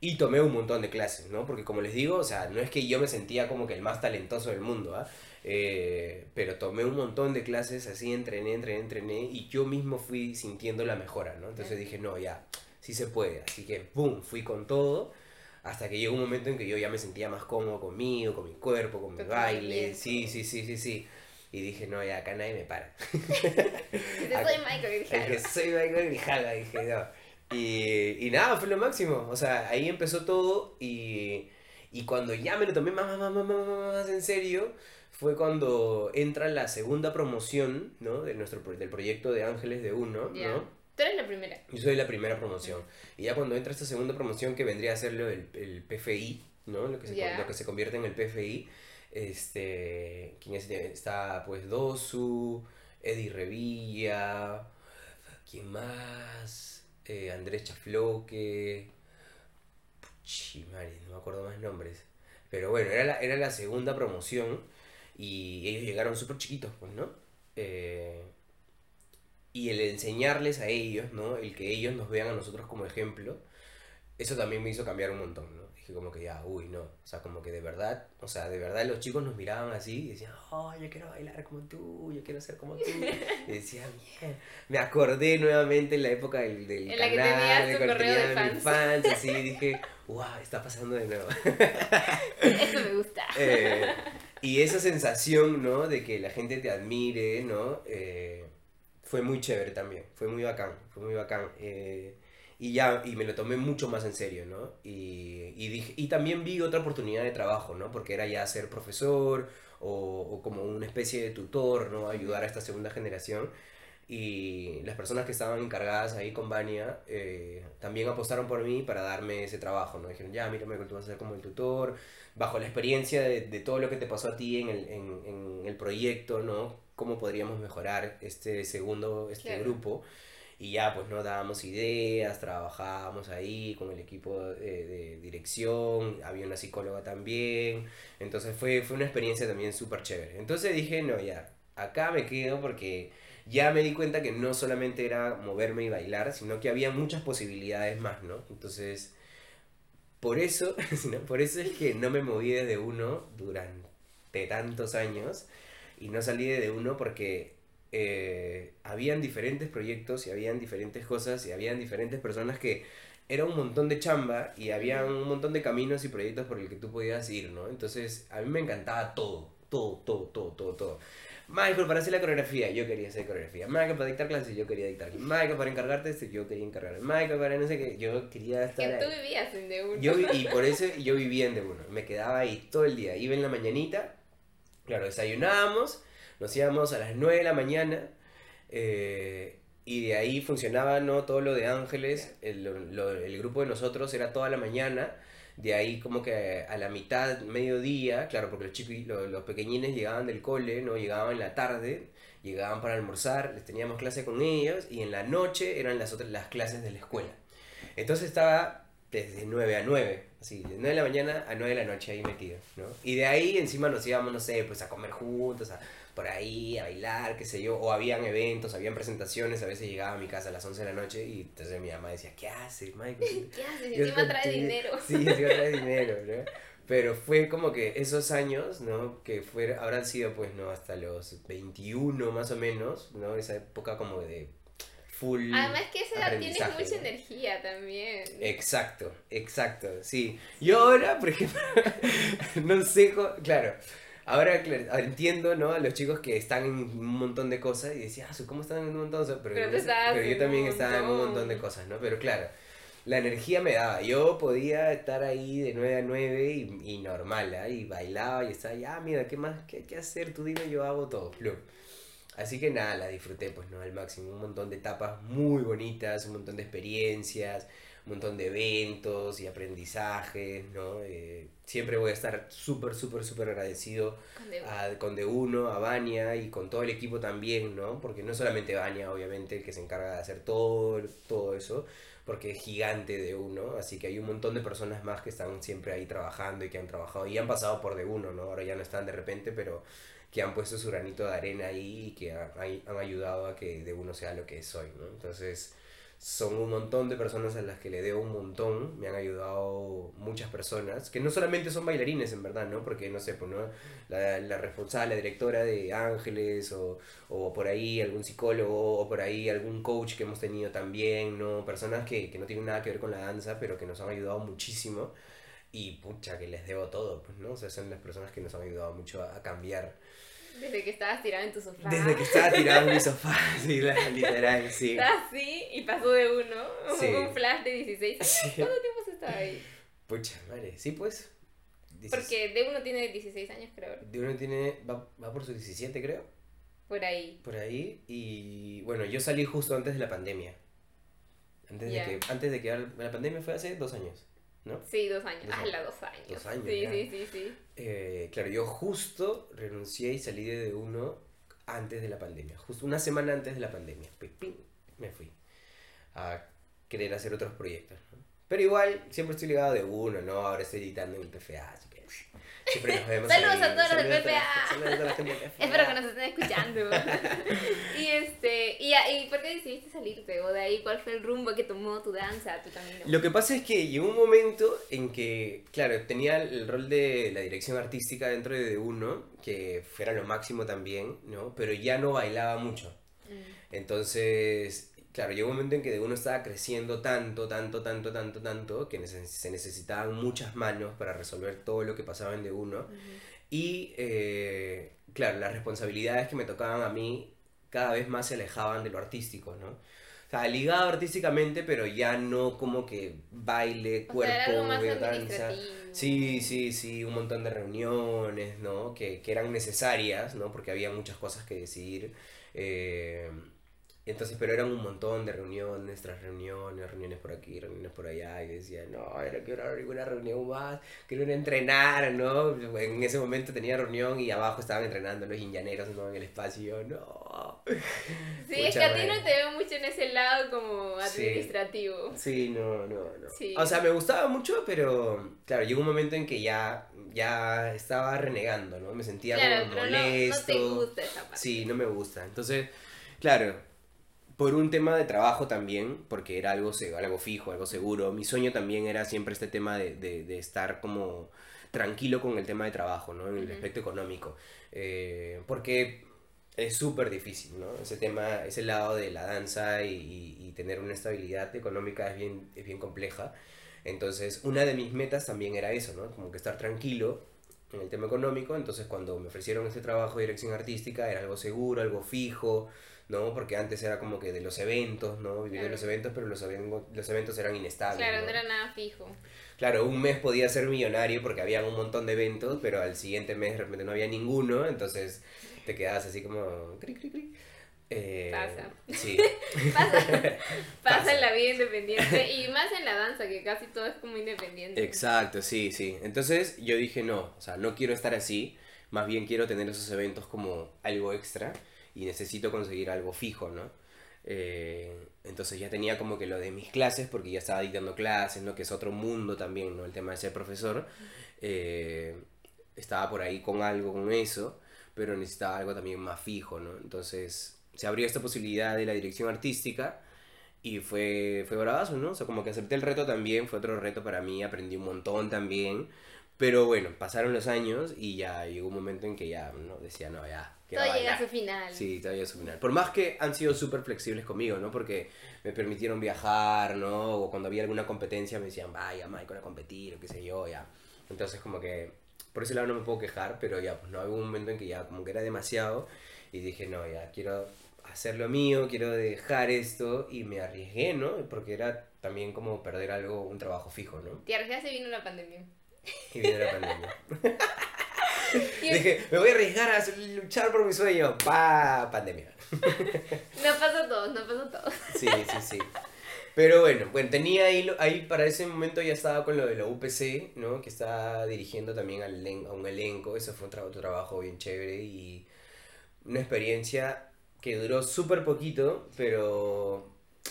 Y tomé un montón de clases, ¿no? Porque como les digo, o sea, no es que yo me sentía como que el más talentoso del mundo, ¿ah? Eh, pero tomé un montón de clases, así entrené, entrené, entrené, y yo mismo fui sintiendo la mejora, ¿no? Entonces dije, no, ya, sí se puede. Así que, ¡boom!, fui con todo, hasta que llegó un momento en que yo ya me sentía más cómodo conmigo, con mi cuerpo, con mi baile, sí, sí, sí, sí, sí. Y dije, no, ya, acá nadie me para. Dice, soy Michael El que Grijalva. soy Michael Grijalva, dije, no. Y, y nada, fue lo máximo. O sea, ahí empezó todo y, y cuando ya me lo tomé más, más, más, más, más, más, más en serio, fue cuando entra la segunda promoción, ¿no? De nuestro, del proyecto de Ángeles de Uno. ¿no? Tú eres la primera. Yo soy la primera promoción. Y ya cuando entra esta segunda promoción, que vendría a ser del- el, PFI, ¿no? Lo que, se, lo que se convierte en el PFI. Este, ¿quién es? Está pues Dosu, Eddie Revilla, ¿quién más? Eh, Andrés Chafloque. Puchi, madre, no me acuerdo más nombres. Pero bueno, era la, era la segunda promoción y ellos llegaron súper chiquitos, pues, ¿no? Eh, y el enseñarles a ellos, ¿no? El que ellos nos vean a nosotros como ejemplo, eso también me hizo cambiar un montón, ¿no? Dije como que ya, uy, no. O sea, como que de verdad, o sea, de verdad los chicos nos miraban así y decían, oh, yo quiero bailar como tú, yo quiero ser como tú. Y decía, bien. Me acordé nuevamente en la época del, del En la que canal, tenías de tu correo de tenía mis fans. fans, así, dije, wow, está pasando de nuevo. Eso me gusta. Eh, y esa sensación, ¿no? De que la gente te admire, ¿no? Eh, fue muy chévere también, fue muy bacán, fue muy bacán. Eh, y ya, y me lo tomé mucho más en serio, ¿no? Y, y, dije, y también vi otra oportunidad de trabajo, ¿no? Porque era ya ser profesor o, como una especie de tutor, ¿no? Ayudar a esta segunda generación. Y las personas que estaban encargadas ahí con Vania eh, también apostaron por mí para darme ese trabajo, ¿no? Dijeron, ya, mira, Michael, tú vas a ser como el tutor, bajo la experiencia de, de todo lo que te pasó a ti en el, en, en el proyecto, ¿no? Cómo podríamos mejorar este segundo, este Claro. grupo. Y ya, pues, ¿no? Dábamos ideas, trabajábamos ahí con el equipo de, de dirección, había una psicóloga también. Entonces fue, fue una experiencia también súper chévere. Entonces dije, no, ya, acá me quedo porque ya me di cuenta que no solamente era moverme y bailar, sino que había muchas posibilidades más, ¿no? Entonces, por eso, ¿no? por eso es que no me moví desde uno durante tantos años y no salí de uno porque eh, habían diferentes proyectos y habían diferentes cosas y habían diferentes personas que era un montón de chamba y había un montón de caminos y proyectos por el que tú podías ir, ¿no? Entonces, a mí me encantaba todo, todo, todo, todo, todo, todo. Michael, para hacer la coreografía, yo quería hacer coreografía. Michael, para dictar clases, yo quería dictar. Michael, para encargarte esto, yo quería encargar. Michael, para no sé qué, yo quería Que estar tú ahí. vivías en de uno. Yo, y por eso yo vivía en de uno. Me quedaba ahí todo el día. Iba en la mañanita, claro, desayunábamos, nos íbamos a las 9 de la mañana. eh, y de ahí funcionaba ¿no? todo lo de Ángeles. El, lo- el grupo de nosotros era toda la mañana. De ahí como que a la mitad, mediodía, claro, porque los chicos, los, los pequeñines llegaban del cole, ¿no? Llegaban en la tarde, llegaban para almorzar, les teníamos clase con ellos y en la noche eran las otras las clases de la escuela. Entonces estaba desde 9 a 9, así, de 9 de la mañana a 9 de la noche ahí metido, ¿no? Y de ahí encima nos íbamos, no sé, pues a comer juntos, a, por ahí, a bailar, qué sé yo, o habían eventos, habían presentaciones, a veces llegaba a mi casa a las 11 de la noche y entonces mi mamá decía, ¿qué haces, Michael? ¿Qué haces? Yo Encima trae contigo". dinero. Sí, encima trae dinero, ¿no? Pero fue como que esos años, ¿no? Que fue, habrán sido pues, ¿no? Hasta los 21 más o menos, ¿no? Esa época como de full Además que esa edad tienes mucha ¿no? energía también. Exacto, exacto, sí. Yo ahora, por ejemplo, no sé, claro, ahora, claro, entiendo, ¿no? A los chicos que están en un montón de cosas y decía, ah, ¿cómo están en un montón de cosas? Pero, Pero yo- pero también estaba en un montón. de cosas, ¿no? Pero claro, la energía me daba. Yo podía estar ahí de 9 a 9 y, y normal, ¿ah? Y bailaba y estaba, ya, mira, ¿qué más? ¿Qué hay que hacer? Tú dime, yo hago todo. plum. Así que nada, la disfruté pues no al máximo, un montón de etapas muy bonitas, un montón de experiencias, un montón de eventos y aprendizajes, ¿no? Eh, siempre voy a estar súper, súper, súper agradecido Con de- De1, a Vania y con todo el equipo también, ¿no? Porque no solamente Vania, obviamente, el que se encarga de hacer todo, todo eso, porque es gigante de uno, así que hay un montón de personas más que están siempre ahí trabajando y que han trabajado y han pasado por de uno, ¿no? Ahora ya no están de repente, pero que han puesto su granito de arena ahí y que ha- han ayudado a que de uno sea lo que es hoy, ¿no? Entonces, son un montón de personas a las que le debo un montón, me han ayudado muchas personas, que no solamente son bailarines en verdad, ¿no? Porque, no sé, pues, ¿no? La, la responsable, la directora de Ángeles, o, o por ahí algún psicólogo, o por ahí algún coach que hemos tenido también, ¿no? Personas que, que no tienen nada que ver con la danza, pero que nos han ayudado muchísimo. Y pucha, que les debo todo, pues, ¿no? O sea, son las personas que nos han ayudado mucho a, a cambiar. Desde que estabas tirado en tu sofá. Desde que estaba tirado en mi sofá, sí, literal, sí. Estabas así y pasó de uno. Sí. Un flash de 16 años. Sí. ¿Cuánto tiempo se estaba ahí? Pucha, madre, sí, pues. Porque de uno tiene 16 años, creo. De uno tiene, va, va por sus 17, creo, Por ahí. por ahí. Y bueno, yo salí justo antes de la pandemia. Antes, de que, antes de que la pandemia fue hace dos años, ¿no? Sí, dos años. Ah, la dos años. Dos años, Sí, ya. sí, sí, sí. Eh, claro, yo justo renuncié y salí de uno antes de la pandemia. Justo una semana antes de la pandemia. Pi- pim, Me fui a querer hacer otros proyectos. ¿no? Pero igual, siempre estoy ligado de uno, ¿no? Ahora estoy editando en el PFA, así que siempre nos vemos. Saludos a todos los PFA. del PFA. Espero que nos estén escuchando. y este, y, y ¿por qué decidiste salirte? O de ahí, ¿cuál fue el rumbo que tomó tu danza, tu camino? Lo que pasa es que llegó un momento en que, claro, tenía el rol de la dirección artística dentro de uno, que fuera lo máximo también, ¿no? Pero ya no bailaba mucho. Mm. Entonces, claro, llegó un momento en que de uno estaba creciendo tanto, tanto, tanto, tanto, tanto, que se necesitaban muchas manos para resolver todo lo que pasaba en de uno. Ujú. Y, eh, claro, las responsabilidades que me tocaban a mí cada vez más se alejaban de lo artístico, ¿no? O sea, ligado artísticamente, pero ya no como que baile, O cuerpo, sea, danza. Sí, sí, sí, un montón de reuniones, ¿no? Que, que eran necesarias, ¿no? Porque había muchas cosas que decidir. eh, entonces, pero eran un montón de reuniones tras reuniones, reuniones por aquí, reuniones por allá, y decía, no, no quiero ninguna reunión más, quiero ir a entrenar, ¿no? En ese momento tenía reunión y abajo estaban entrenando los indianeros, ¿no? En el espacio, y yo, no. Sí, es que a ti no te veo mucho en ese lado como administrativo. Sí, no, no, no. Sí. O sea, me gustaba mucho, pero claro, llegó un momento en que ya, ya estaba renegando, ¿no? Me sentía Claro, como pero no, no molesto. te gusta esa parte. Sí, no me gusta. Entonces, claro, por un tema de trabajo también, porque era algo, algo fijo, algo seguro. Mi sueño también era siempre este tema de, de, de estar como tranquilo con el tema de trabajo, ¿no? En el aspecto económico. Eh, porque es súper difícil, ¿no? Ese tema, ese lado de la danza y, y- y tener una estabilidad económica es bien, es bien compleja. Entonces, una de mis metas también era eso, ¿no? Como que estar tranquilo en el tema económico. Entonces, cuando me ofrecieron este trabajo de dirección artística, era algo seguro, algo fijo, ¿no? Porque antes era como que de los eventos, ¿no? Vivir de Claro. los eventos, pero los, los eventos eran inestables. Claro, ¿no? no era nada fijo. Claro, un mes podía ser millonario porque había un montón de eventos, pero al siguiente mes de repente no había ninguno, entonces te quedabas así como... cri, cri, cri. Eh, Pasa. Sí. Pasa, pasa Pasa. en la vida independiente y más en la danza, que casi todo es como independiente. Exacto, sí, sí. Entonces yo dije, no, o sea, no quiero estar así, más bien quiero tener esos eventos como algo extra y necesito conseguir algo fijo, ¿no? Eh, entonces ya tenía como que lo de mis clases, porque ya estaba dictando clases, ¿no? Que es otro mundo también, ¿no? El tema de ser profesor. Eh, estaba por ahí con algo, con eso, pero necesitaba algo también más fijo, ¿no? Entonces se abrió esta posibilidad de la dirección artística y fue, fue bravazo, ¿no? O sea, como que acepté el reto también, fue otro reto para mí, aprendí un montón también. Pero bueno, pasaron los años y ya llegó un momento en que ya, ¿no? Decía, no, ya. Todo llega a su final. Sí, todo llega a su final. Por más que han sido súper flexibles conmigo, ¿no? Porque me permitieron viajar, ¿no? O cuando había alguna competencia me decían, vaya, Michael, a competir, o qué sé yo, ya. Entonces, como que por ese lado no me puedo quejar, pero ya, pues no, hubo un momento en que ya como que era demasiado y dije, no, ya, quiero hacer lo mío, quiero dejar esto y me arriesgué, ¿no? Porque era también como perder algo, un trabajo fijo, ¿no? Te arriesgaste y vino la pandemia. Y vino la pandemia. Dije, me voy a arriesgar a luchar por mi sueño. Pa, pandemia. no pasó todo, no pasó todo. Sí, sí, sí. Pero bueno, bueno, tenía ahí, ahí para ese momento ya estaba con lo de la UPC, ¿no? Que estaba dirigiendo también al, a un elenco. Eso fue un otro trabajo bien chévere y una experiencia que duró súper poquito, pero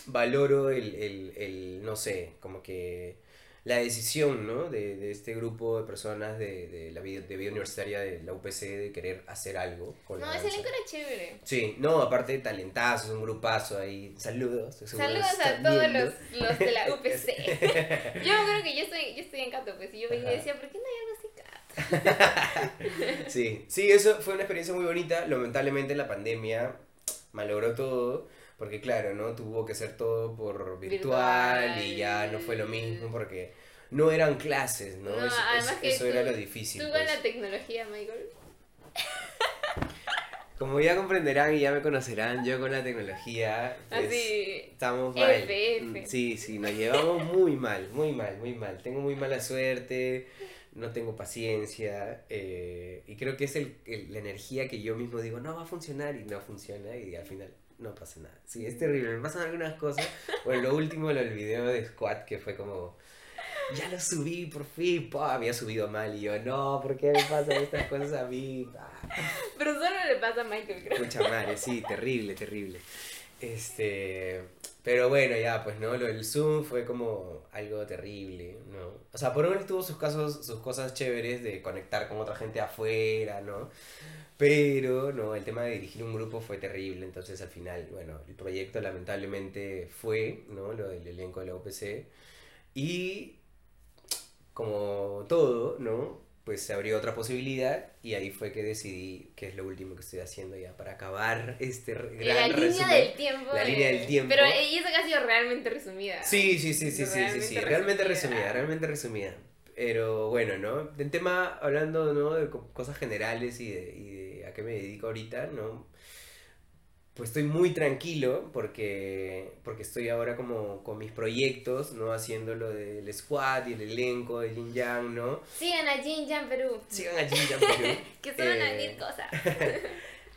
valoro el, el, el, no sé, como que la decisión, ¿no? De, de este grupo de personas de, de la vida, de vida universitaria de la UPC de querer hacer algo con No, ese elenco era chévere. Sí, no, aparte talentazos, un grupazo ahí. Saludos. Saludos a todos los, los, de la UPC. yo creo que yo estoy, yo estoy en Cato, pues, y yo veía y decía, ¿por qué no hay algo así Cato? sí, sí, eso fue una experiencia muy bonita. Lamentablemente la pandemia malogró todo. Porque claro, ¿no? Tuvo que ser todo por virtual, y ya no fue lo mismo porque no eran clases, ¿no? eso, era lo difícil. Tú pues. la tecnología, Michael. Como ya comprenderán y ya me conocerán, yo con la tecnología pues, estamos mal. Sí, sí, nos llevamos muy mal, muy mal, muy mal. Tengo muy mala suerte, no tengo paciencia eh, y creo que es el, la energía que yo mismo digo, no va a funcionar y no funciona y al final no pasa nada. Sí, es terrible, me pasan algunas cosas. Bueno, lo último, el video de Squat, que fue como, ya lo subí por fin, pa, había subido mal y yo, no, ¿por qué me pasan estas cosas a mí? Pero solo le pasa a Michael, creo. Mucha madre, sí, terrible, terrible. Este, pero bueno, ya, pues, ¿no? Lo del Zoom fue como algo terrible, ¿no? O sea, por un lado tuvo sus casos, sus cosas chéveres de conectar con otra gente afuera, ¿no? Pero, no, el tema de dirigir un grupo fue terrible, entonces al final, bueno, el proyecto lamentablemente fue, ¿no? Lo del elenco de la OPC. Y como todo, ¿no? Pues se abrió otra posibilidad y ahí fue que decidí que es lo último que estoy haciendo ya para acabar este gran La línea del tiempo. La línea del tiempo. Pero ella ha sido realmente resumida. Sí, sí, sí, sí, sí, sí, sí, realmente resumida, realmente resumida. Pero bueno, ¿no? En tema, hablando, ¿no? De cosas generales y de, y de a qué me dedico ahorita, ¿no? Pues estoy muy tranquilo porque, porque estoy ahora como con mis proyectos, ¿no? Haciendo lo del squad y el elenco de Jin Yang, ¿no? Sigan a Jin Yang Perú. Sigan a Jin Yang Perú. que se van a venir eh, cosas.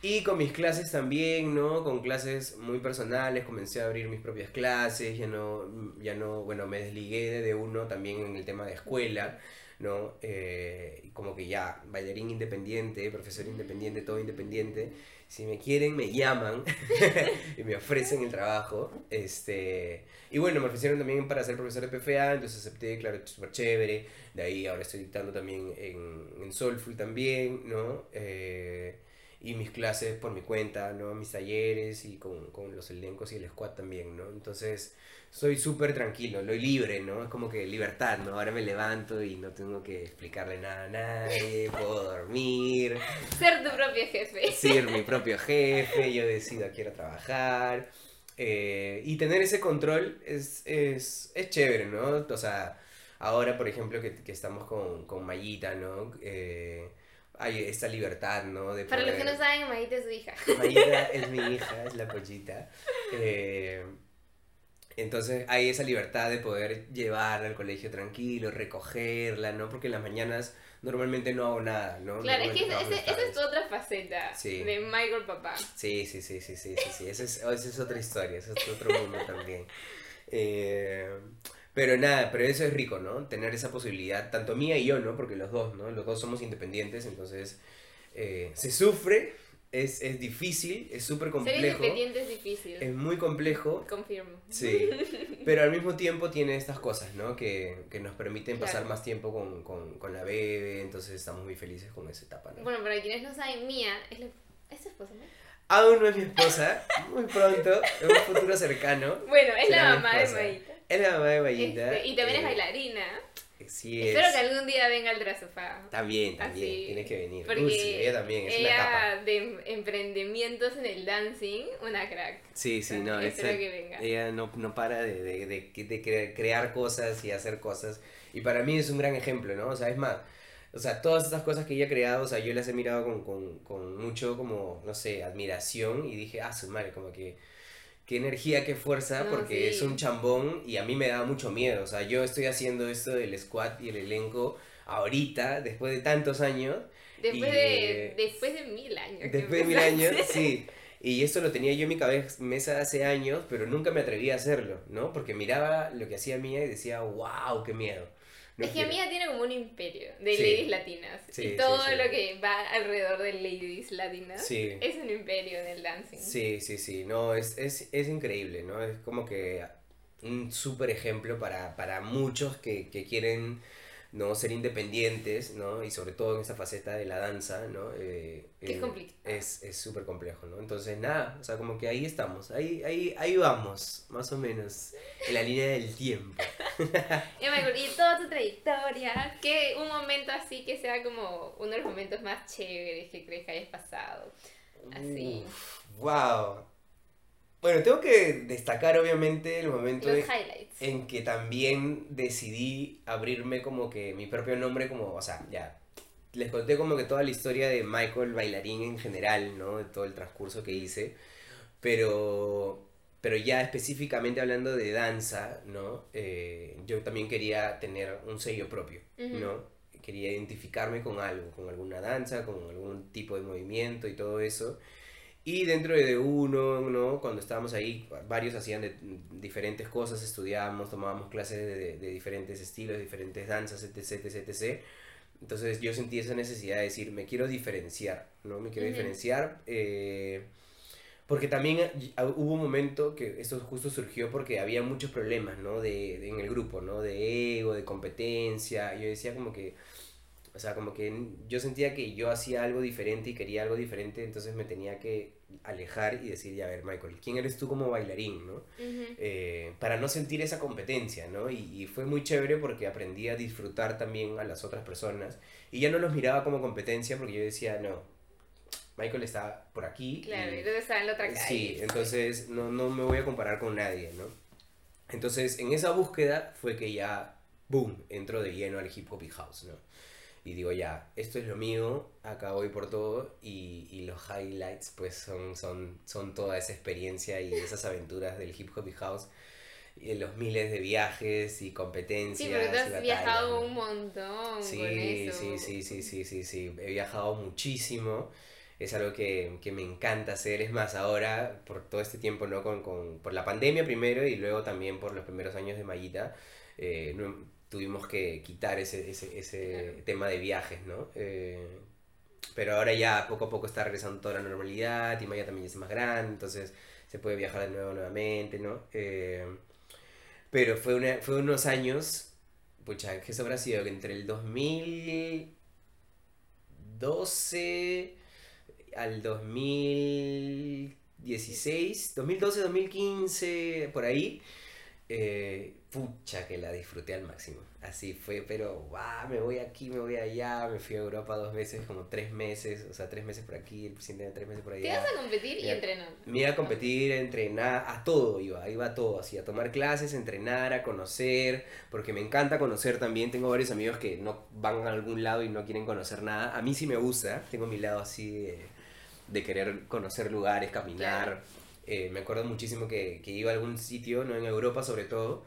Y con mis clases también, ¿no? Con clases muy personales, comencé a abrir mis propias clases, ya no, ya no bueno, me desligué de uno también en el tema de escuela, ¿no? Eh, como que ya, bailarín independiente, profesor independiente, todo independiente. Si me quieren, me llaman y me ofrecen el trabajo. Este, y bueno, me ofrecieron también para ser profesor de PFA, entonces acepté, claro, súper chévere. De ahí ahora estoy dictando también en, en Soulful también, ¿no? Eh, y mis clases por mi cuenta, ¿no? Mis talleres y con, con los elencos y el squad también, ¿no? Entonces, soy súper tranquilo, lo libre, ¿no? Es como que libertad, ¿no? Ahora me levanto y no tengo que explicarle nada a nadie, puedo dormir. Ser tu propio jefe. Ser mi propio jefe, yo decido quiero trabajar. Eh, y tener ese control es, es, es chévere, ¿no? O sea, ahora, por ejemplo, que, que estamos con, con Mayita, ¿no? Eh, hay esta libertad, ¿no? De Para los que no saben, Mayita es su hija. Mayita es mi hija, es la pollita. Eh, entonces hay esa libertad de poder llevarla al colegio tranquilo, recogerla, ¿no? Porque en las mañanas normalmente no hago nada, ¿no? Claro, es que esa es otra faceta de Michael Papá. Sí, sí, sí, sí, sí, sí, sí. Esa, es, esa es otra historia, ese es otro mundo también. Eh, pero nada, pero eso es rico, ¿no? Tener esa posibilidad, tanto mía y yo, ¿no? Porque los dos, ¿no? Los dos somos independientes, entonces eh, se sufre, Es, es difícil, es súper Ser complejo. independiente es difícil. Es muy complejo, Confirmo. sí. Pero al mismo tiempo tiene estas cosas, ¿no? Que, que nos permiten pasar más tiempo con, con, con la bebé, entonces estamos muy felices con esa etapa, ¿no? Bueno, para quienes no saben, Mía es, la... ¿es tu esposa, no? Aún no es mi esposa, muy pronto, en un futuro cercano. Bueno, es la mamá de. Maíta. Es la mamá de Mayita. Este, y también es eh, bailarina. Sí, es. Espero que algún día venga al Drasofá. También, también, Así, tiene que venir. Porque Uy, ella también, es una capa. ella de emprendimientos en el dancing, una crack. Sí, sí, no, Espero esa- que venga. ella no, no para de, de, de, de cre- crear cosas y hacer cosas. Y para mí es un gran ejemplo, ¿no? O sea, es más, o sea, todas estas cosas que ella ha creado, o sea, yo las he mirado con, con, con mucho, como, no sé, admiración y dije, ah, su madre, como que, qué energía, qué fuerza, No, porque sí. es un chambón y a mí me da mucho miedo. O sea, yo estoy haciendo esto del squad y el elenco ahorita, después de tantos años. Después, y, de, eh, después de mil años. Después de mil años, sí. Y esto lo tenía yo en mi cabeza hace años, pero nunca me atreví a hacerlo, ¿no? Porque miraba lo que hacía Mía y decía, wow, qué miedo. Es que quiero". Mía tiene como un imperio de Sí. ladies latinas. Sí, y todo sí. lo que va alrededor de ladies latinas es un imperio del dancing. Sí, sí, sí, no, es, es, es increíble, ¿no? Es como que un súper ejemplo para, para muchos que, que quieren, ¿no? Ser independientes, ¿no? Y sobre todo en esta faceta de la danza, ¿no? Eh, Que es eh, complicado. Es súper complejo, ¿no? Entonces, nada, o sea, como que ahí estamos, ahí, ahí, ahí vamos, más o menos, en la línea del tiempo. Y, toda tu trayectoria, que un momento así que sea como uno de los momentos más chéveres que crees que hayas pasado. Así. wow. Bueno, tengo que destacar obviamente el momento Los de- highlights. en que también decidí abrirme como que mi propio nombre como, o sea, ya, les conté como que toda la historia de Michael bailarín en general, ¿no? De todo el transcurso que hice, pero, pero ya específicamente hablando de danza, ¿no? Eh, yo también quería tener un sello propio, Ujú. ¿no? Quería identificarme con algo, con alguna danza, con algún tipo de movimiento y todo eso. Y dentro de uno, ¿no? Cuando estábamos ahí, varios hacían de diferentes cosas, estudiábamos, tomábamos clases de, de diferentes estilos, diferentes danzas, etc, etc, etc. Entonces yo sentí esa necesidad de decir, me quiero diferenciar, ¿no? Me quiero diferenciar. eh, porque también eh, hubo un momento que esto justo surgió porque había muchos problemas, ¿no? De, de- en el grupo, ¿no? De ego, de competencia. Yo decía como que, o sea, como que yo sentía que yo hacía algo diferente y quería algo diferente, entonces me tenía que alejar y decir, ya a ver, Michael, ¿quién eres tú como bailarín, no? Ujú. Eh, para no sentir esa competencia, ¿no? Y, y fue muy chévere porque aprendí a disfrutar también a las otras personas y ya no los miraba como competencia porque yo decía, no, Michael está por aquí. Claro, y- y entonces está en la otra calle. Sí, entonces no, no me voy a comparar con nadie, ¿no? Entonces, en esa búsqueda fue que ya, boom, entró de lleno al hip hop y house, ¿no? Y digo, ya, esto es lo mío, acá voy por todo, y, y los highlights, pues, son, son, son toda esa experiencia y esas aventuras del hip hop y house, y los miles de viajes y competencias. Sí, porque tú has batallas, viajado un montón con Sí, eso. sí, sí, sí, sí, sí, sí. He viajado muchísimo. Es algo que, que me encanta hacer. Es más, ahora, por todo este tiempo, ¿no? Con, con, por la pandemia primero y luego también por los primeros años de Mayita, eh, no- tuvimos que quitar ese, ese, ese Claro. tema de viajes, ¿no? Eh, pero ahora ya poco a poco está regresando toda la normalidad y Maya también ya es más grande, entonces se puede viajar de nuevo nuevamente, ¿no? Eh, pero fue, una, fue unos años, pucha, que eso habrá sido que entre el 2012 al 2016, 2012, 2015, por ahí, eh, pucha, que la disfruté al máximo. Así fue, pero guau, me voy aquí, me voy allá, me fui a Europa dos veces, como tres meses, o sea, tres meses por aquí, el presidente tres meses por Te allá. vas a competir y Ya. entrenar. Me iba a competir, a entrenar, a todo iba, iba a todo, así, a tomar clases, a entrenar, a conocer, porque me encanta conocer también. Tengo varios amigos que no van a algún lado y no quieren conocer nada. A mí sí me gusta, tengo mi lado así de, de querer conocer lugares, caminar. Claro. Eh, me acuerdo muchísimo que, que iba a algún sitio, ¿no? En Europa sobre todo,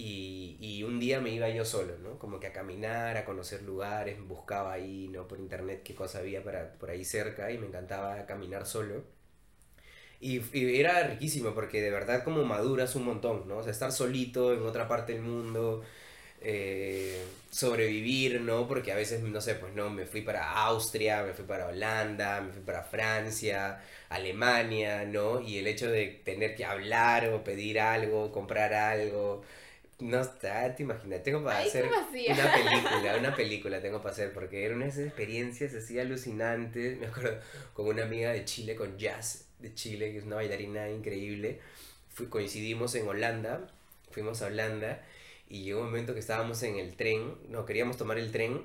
y, y un día me iba yo solo, ¿no? Como que a caminar, a conocer lugares, buscaba ahí, ¿no? Por internet qué cosa había para, por ahí cerca y me encantaba caminar solo. Y, y era riquísimo porque de verdad como maduras un montón, ¿no? O estar solito en otra parte del mundo, eh, sobrevivir, ¿no? Porque a veces, no sé, pues no, me fui para Austria, me fui para Holanda, me fui para Francia, Alemania, ¿no? Y el hecho de tener que hablar o pedir algo, comprar algo, no está, te imaginas, tengo para Ay, hacer una película, una película tengo para hacer, porque eran unas experiencias así alucinantes, me acuerdo con una amiga de Chile, con Jazz de Chile, que es una bailarina increíble, Fui- coincidimos en Holanda, fuimos a Holanda, y llegó un momento que estábamos en el tren, no, queríamos tomar el tren,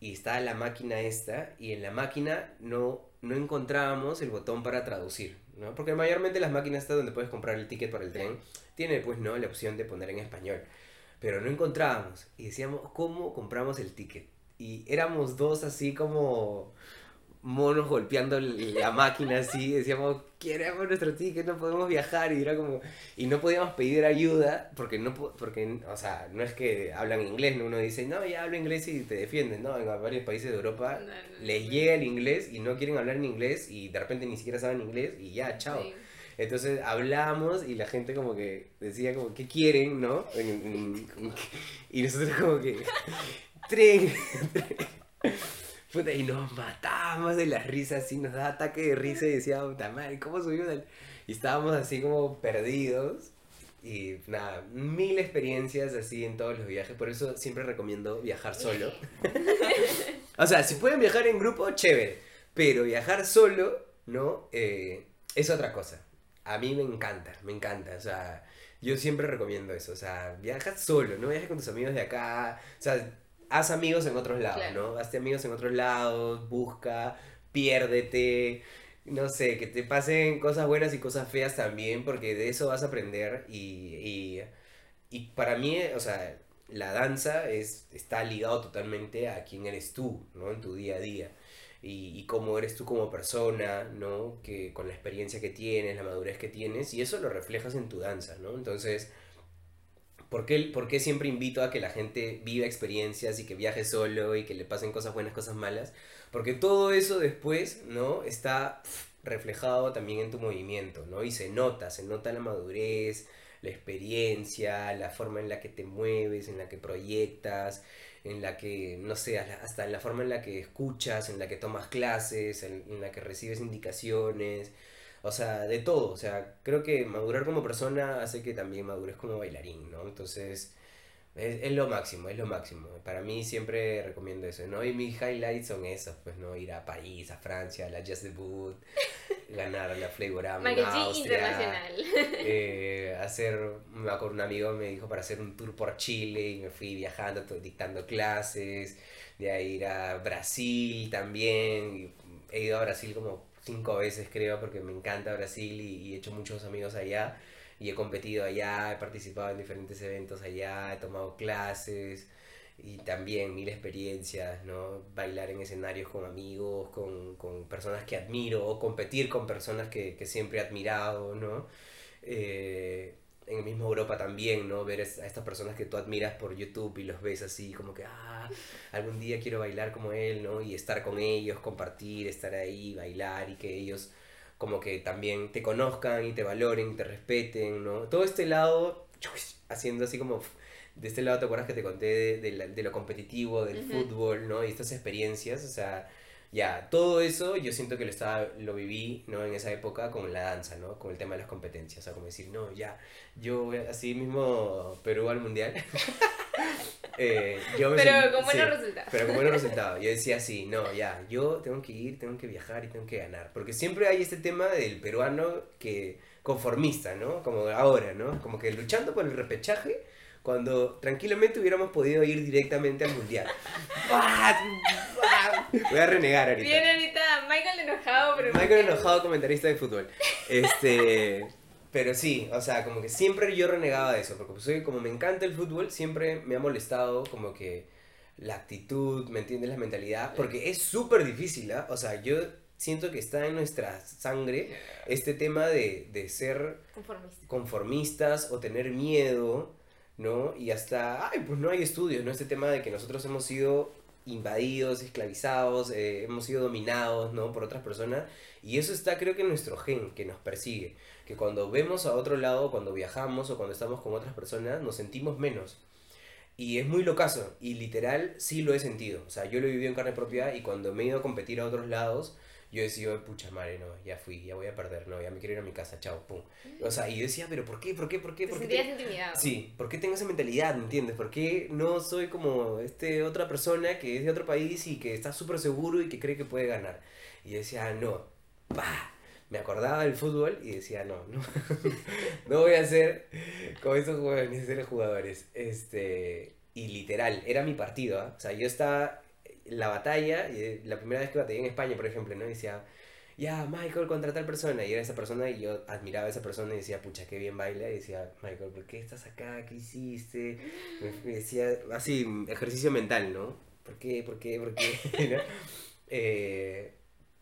y estaba la máquina esta, y en la máquina no, no encontrábamos el botón para traducir, ¿no? Porque mayormente las máquinas estas donde puedes comprar el ticket para el tren, tiene pues, ¿no? La opción de poner en español. Pero no encontrábamos, y decíamos, ¿cómo compramos el ticket? Y éramos dos así como monos golpeando la máquina así, decíamos, queremos nuestro ticket, no podemos viajar, y era como, y no podíamos pedir ayuda, porque no, po- porque, o sea, no es que hablan inglés, ¿no? uno dice, no, ya hablo inglés y te defienden, ¿no? En varios países de Europa No, no, no, les llega el inglés y no quieren hablar en inglés y de repente ni siquiera saben inglés y ya, chao. Sí. Entonces hablamos y la gente como que decía como, ¿qué quieren, no? Y nosotros como que, tren, tren. Puta, y nos matábamos de las risas, así nos daba ataque de risa y decíamos, puta madre, ¿cómo subimos al-?" Y estábamos así como perdidos. Y nada, mil experiencias así en todos los viajes, por eso siempre recomiendo viajar solo. o sea, si pueden viajar en grupo, chévere, pero viajar solo, ¿no? Eh, es otra cosa. A mí me encanta, me encanta, o sea, yo siempre recomiendo eso, o sea, viaja solo, no viajes con tus amigos de acá, o sea, haz amigos en otros lados, Claro. ¿no? Hazte amigos en otros lados, busca, piérdete, no sé, que te pasen cosas buenas y cosas feas también, porque de eso vas a aprender y, y, y para mí, o sea, la danza es, está ligado totalmente a quién eres tú, ¿no? En tu día a día. Y, y cómo eres tú como persona, ¿no? Que con la experiencia que tienes, la madurez que tienes, y eso lo reflejas en tu danza, ¿no? Entonces, ¿por qué, por siempre invito a que la gente viva experiencias y que viaje solo y que le pasen cosas buenas, cosas malas? Porque todo eso después, ¿no? Está reflejado también en tu movimiento, ¿no? Y se nota, se nota la madurez, la experiencia, la forma en la que te mueves, en la que proyectas, en la que, no sé, hasta en la forma en la que escuchas, en la que tomas clases, en la que recibes indicaciones, o sea, de todo, o sea, creo que madurar como persona hace que también madures como bailarín, ¿no? Entonces, es, es lo máximo, es lo máximo. Para mí siempre recomiendo eso, ¿no? Y mis highlights son esos, pues, ¿no? Ir a París, a Francia, a la Jazz Debut, ganar la Flavorama en Marketing Austria, internacional. eh, hacer, me acuerdo un amigo me dijo para hacer un tour por Chile y me fui viajando, dictando clases, de ahí ir a Brasil también, he ido a Brasil como cinco veces creo porque me encanta Brasil y, he hecho muchos amigos allá y he competido allá, he participado en diferentes eventos allá, he tomado clases y también mil experiencias, ¿no? Bailar en escenarios con amigos, con, con personas que admiro, o competir con personas que, que siempre he admirado, ¿no? Eh, en el mismo Europa también, ¿no? Ver a estas personas que tú admiras por YouTube y los ves así como que, ah, algún día quiero bailar como él, ¿no? Y estar con ellos, compartir, estar ahí, bailar y que ellos como que también te conozcan y te valoren, te respeten, ¿no? Todo este lado, haciendo así como, de este lado te acuerdas que te conté de, de la- de lo competitivo, del Ujú. fútbol, ¿no? Y estas experiencias, o sea, ya, todo eso yo siento que lo estaba, lo viví, ¿no? En esa época con la danza, ¿no? Con el tema de las competencias, o sea, como decir, no, ya, yo voy así mismo Perú al mundial. Eh, yo me Pero con buenos sí, resultados. Pero con buenos resultados. Yo decía así, no, ya, yo tengo que ir, tengo que viajar y tengo que ganar. Porque siempre hay este tema del peruano que conformista, ¿no? Como ahora, ¿no? Como que luchando por el repechaje cuando tranquilamente hubiéramos podido ir directamente al mundial. Voy a renegar ahorita. Viene ahorita Michael enojado, pero. Michael enojado comentarista de fútbol. Este, pero sí, o sea, como que siempre yo renegaba de eso, porque pues, soy- como me encanta el fútbol, siempre me ha molestado como que la actitud, ¿me entiendes? La mentalidad, porque es súper difícil, ¿ah? O sea, yo siento que está en nuestra sangre este tema de, de ser Conformista. conformistas o tener miedo, ¿no? Y hasta, ay, pues no hay estudios, ¿no? Este tema de que nosotros hemos sido invadidos, esclavizados, eh, hemos sido dominados, ¿no? Por otras personas. Y eso está, creo que en nuestro gen, que nos persigue. Que cuando vemos a otro lado, cuando viajamos o cuando estamos con otras personas, nos sentimos menos. Y es muy locazo, y literal sí lo he sentido. O sea, yo lo he vivido en carne propia y cuando me he ido a competir a otros lados, yo decía, pucha madre, no, ya fui, ya voy a perder, no, ya me quiero ir a mi casa, chao, pum. O sea, y yo decía, pero ¿por qué, por qué, por qué? ¿Por qué te- intimidado. Sí, ¿por qué tengo esa mentalidad, ¿me entiendes? ¿Por qué no soy como este otra persona que es de otro país y que está súper seguro y que cree que puede ganar? Y yo decía, no, pa. Me acordaba del fútbol y decía, no, no, no voy a ser como esos jóvenes, ser jugadores. Este, y literal, era mi partido, ¿ah? O sea, yo estaba la batalla, y eh, la primera vez que batallé en España, por ejemplo, ¿no? Decía, ya, Michael contra tal persona. Y era esa persona y yo admiraba a esa persona y decía, pucha, qué bien baila. Y decía, Michael, ¿por qué estás acá? ¿Qué hiciste? Me, decía, así, ejercicio mental, ¿no? ¿Por qué? ¿Por qué? ¿Por qué? Eh,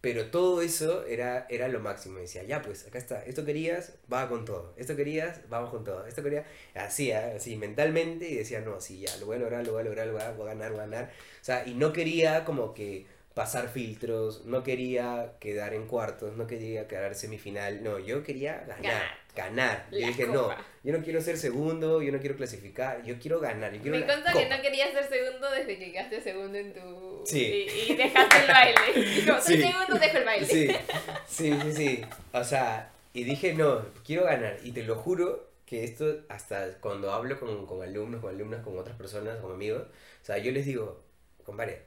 pero todo eso era, era lo máximo. Decía, ya, pues, acá está. Esto querías, va con todo. Esto querías, vamos con todo. Esto quería, así, ¿ah? así, mentalmente. Y decía, no, sí, ya, lo voy a lograr, lo voy a lograr, lo voy a, voy a ganar, voy a ganar. O sea, y no quería como que pasar filtros, no quería quedar en cuartos, no quería quedar semifinal, no, yo quería ganar, Ganar. Yo dije, no, yo no quiero ser segundo, yo no quiero clasificar, yo quiero ganar, yo quiero Me consta que no querías ser segundo desde que quedaste segundo en tu... Sí. Y, y dejaste el baile. Dijo, soy Sí. segundo, dejo el baile. Sí, sí, sí, sí. O sea, y dije, no, quiero ganar. Y te lo juro que esto, hasta cuando hablo con, con alumnos, con alumnas, con otras personas, con amigos, o sea, yo les digo, compadre,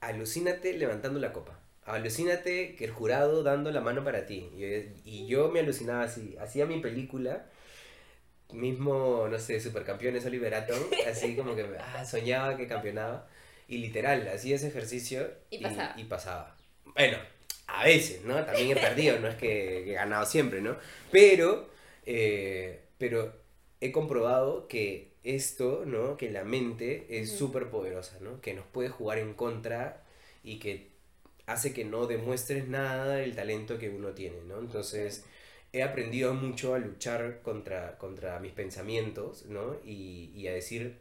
alucínate levantando la copa. Alucínate que el jurado dando la mano para ti. Y, y yo me alucinaba así. Hacía mi película, mismo, no sé, Supercampeones Oliver Atom, así como que ah, soñaba que campeonaba. Y literal, hacía ese ejercicio Y pasaba. y pasaba. Bueno, a veces, ¿no? También he perdido, no es que, que he ganado siempre, ¿no? Pero, eh, pero he comprobado que esto, ¿no? Que la mente es súper poderosa, ¿no? Que nos puede jugar en contra y que hace que no demuestres nada del talento que uno tiene, ¿no? Entonces, he aprendido mucho a luchar contra, contra mis pensamientos, ¿no? Y, y a decir,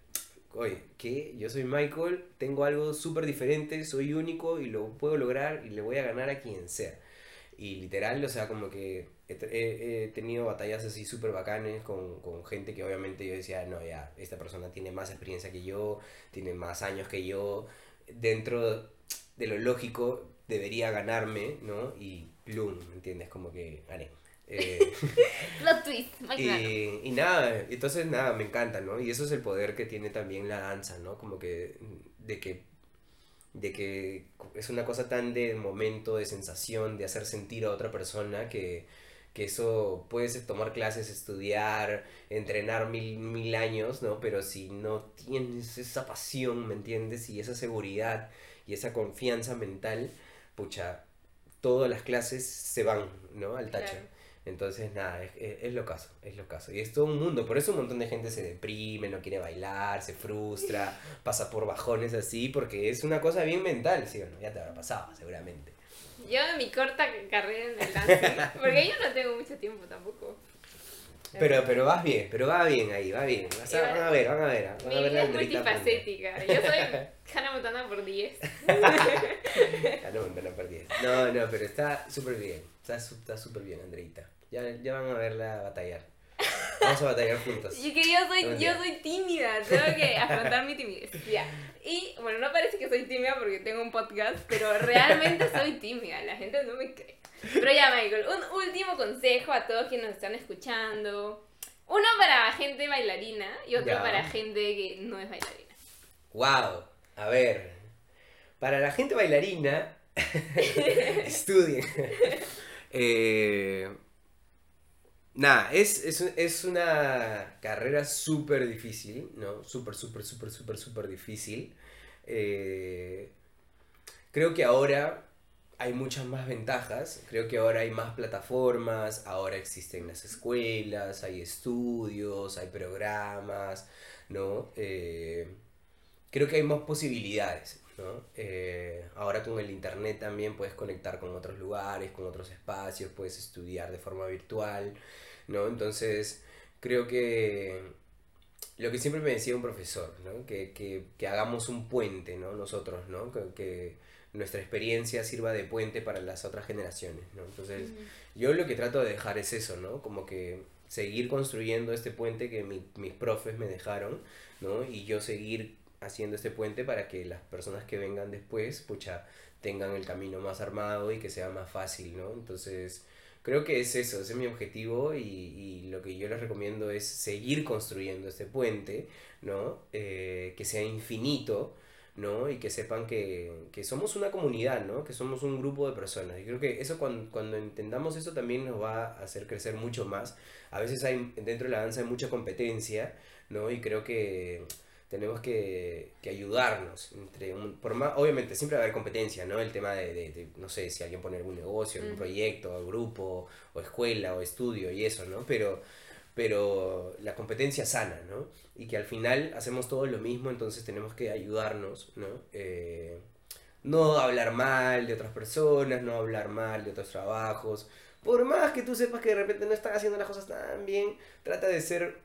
oye, que yo soy Michael, tengo algo súper diferente, soy único y lo puedo lograr y le voy a ganar a quien sea. Y literal, o sea, como que he, tenido batallas así súper bacanes con, con gente que obviamente yo decía, no, ya, esta persona tiene más experiencia que yo, tiene más años que yo, dentro de lo lógico debería ganarme, ¿no? Y plum, ¿me entiendes? Como que gané. Eh, Mike Nano. y, y nada, entonces nada, me encanta, ¿no? Y eso es el poder que tiene también la danza, ¿no? Como que de que de que es una cosa tan de momento, de sensación, de hacer sentir a otra persona que, que eso puedes tomar clases, estudiar, entrenar mil, mil años, ¿no? Pero si no tienes esa pasión, ¿me entiendes? Y esa seguridad y esa confianza mental, pucha, todas las clases se van, ¿no? Al tacho. Entonces, nada, es, es, es lo caso, es lo caso. Y es todo un mundo, por eso un montón de gente se deprime, no quiere bailar, se frustra, pasa por bajones así, porque es una cosa bien mental, ¿sí o no? Ya te habrá pasado, seguramente. Yo en mi corta carrera en el dancing, porque yo no tengo mucho tiempo tampoco. Pero, pero vas bien, pero va bien ahí, va bien. Vas a- van a ver, van a ver. Van Mi a ver vida es multifacética. Yo soy Hannah Montana por 10. Ah, no, no la perdí. No, no, pero está súper bien. Está súper bien, Andreita. Ya, ya van a verla batallar. Vamos a batallar juntos. Y que yo soy, yo día. soy tímida, tengo que afrontar mi timidez. Ya. Y bueno, no parece que soy tímida porque tengo un podcast, pero realmente soy tímida, la gente no me cree. Pero ya, Michael, un último consejo a todos quienes nos están escuchando. Uno para gente bailarina y otro Ya. para gente que no es bailarina. Wow, a ver. Para la gente bailarina, estudien. Eh, nada, es, es, es una carrera súper difícil, ¿no? Súper, súper, súper, súper, súper difícil. Eh, creo que ahora hay muchas más ventajas. Creo que ahora hay más plataformas, ahora existen las escuelas, hay estudios, hay programas, ¿no? Eh, creo que hay más posibilidades, ¿no? Eh, ahora con el internet también puedes conectar con otros lugares, con otros espacios, puedes estudiar de forma virtual, ¿no? Entonces, creo que lo que siempre me decía un profesor, ¿no? Que, que, que hagamos un puente, ¿no? Nosotros, ¿no? Que, que nuestra experiencia sirva de puente para las otras generaciones, ¿no? Entonces, yo lo que trato de dejar es eso, ¿no? Como que seguir construyendo este puente que mi- mis profes me dejaron, ¿no? Y yo seguir haciendo este puente para que las personas que vengan después, pucha, tengan el camino más armado y que sea más fácil, ¿no? Entonces, creo que es eso, ese es mi objetivo y, y lo que yo les recomiendo es seguir construyendo este puente, ¿no? Eh, que sea infinito, ¿no? Y que sepan que, que somos una comunidad, ¿no? Que somos un grupo de personas. Y creo que eso cuando, cuando entendamos eso también nos va a hacer crecer mucho más. A veces hay, dentro de la danza hay mucha competencia, ¿no? Y creo que tenemos que, que ayudarnos. Entre un- por más, obviamente, siempre va a haber competencia, ¿no? El tema de, de- de, no sé, si alguien pone algún negocio, algún Ujú. proyecto, o grupo, o escuela, o estudio, y eso, ¿no? Pero, pero la competencia sana, ¿no? Y que al final hacemos todo lo mismo, entonces tenemos que ayudarnos, ¿no? Eh, no hablar mal de otras personas, no hablar mal de otros trabajos. Por más que tú sepas que de repente no estás haciendo las cosas tan bien, trata de ser,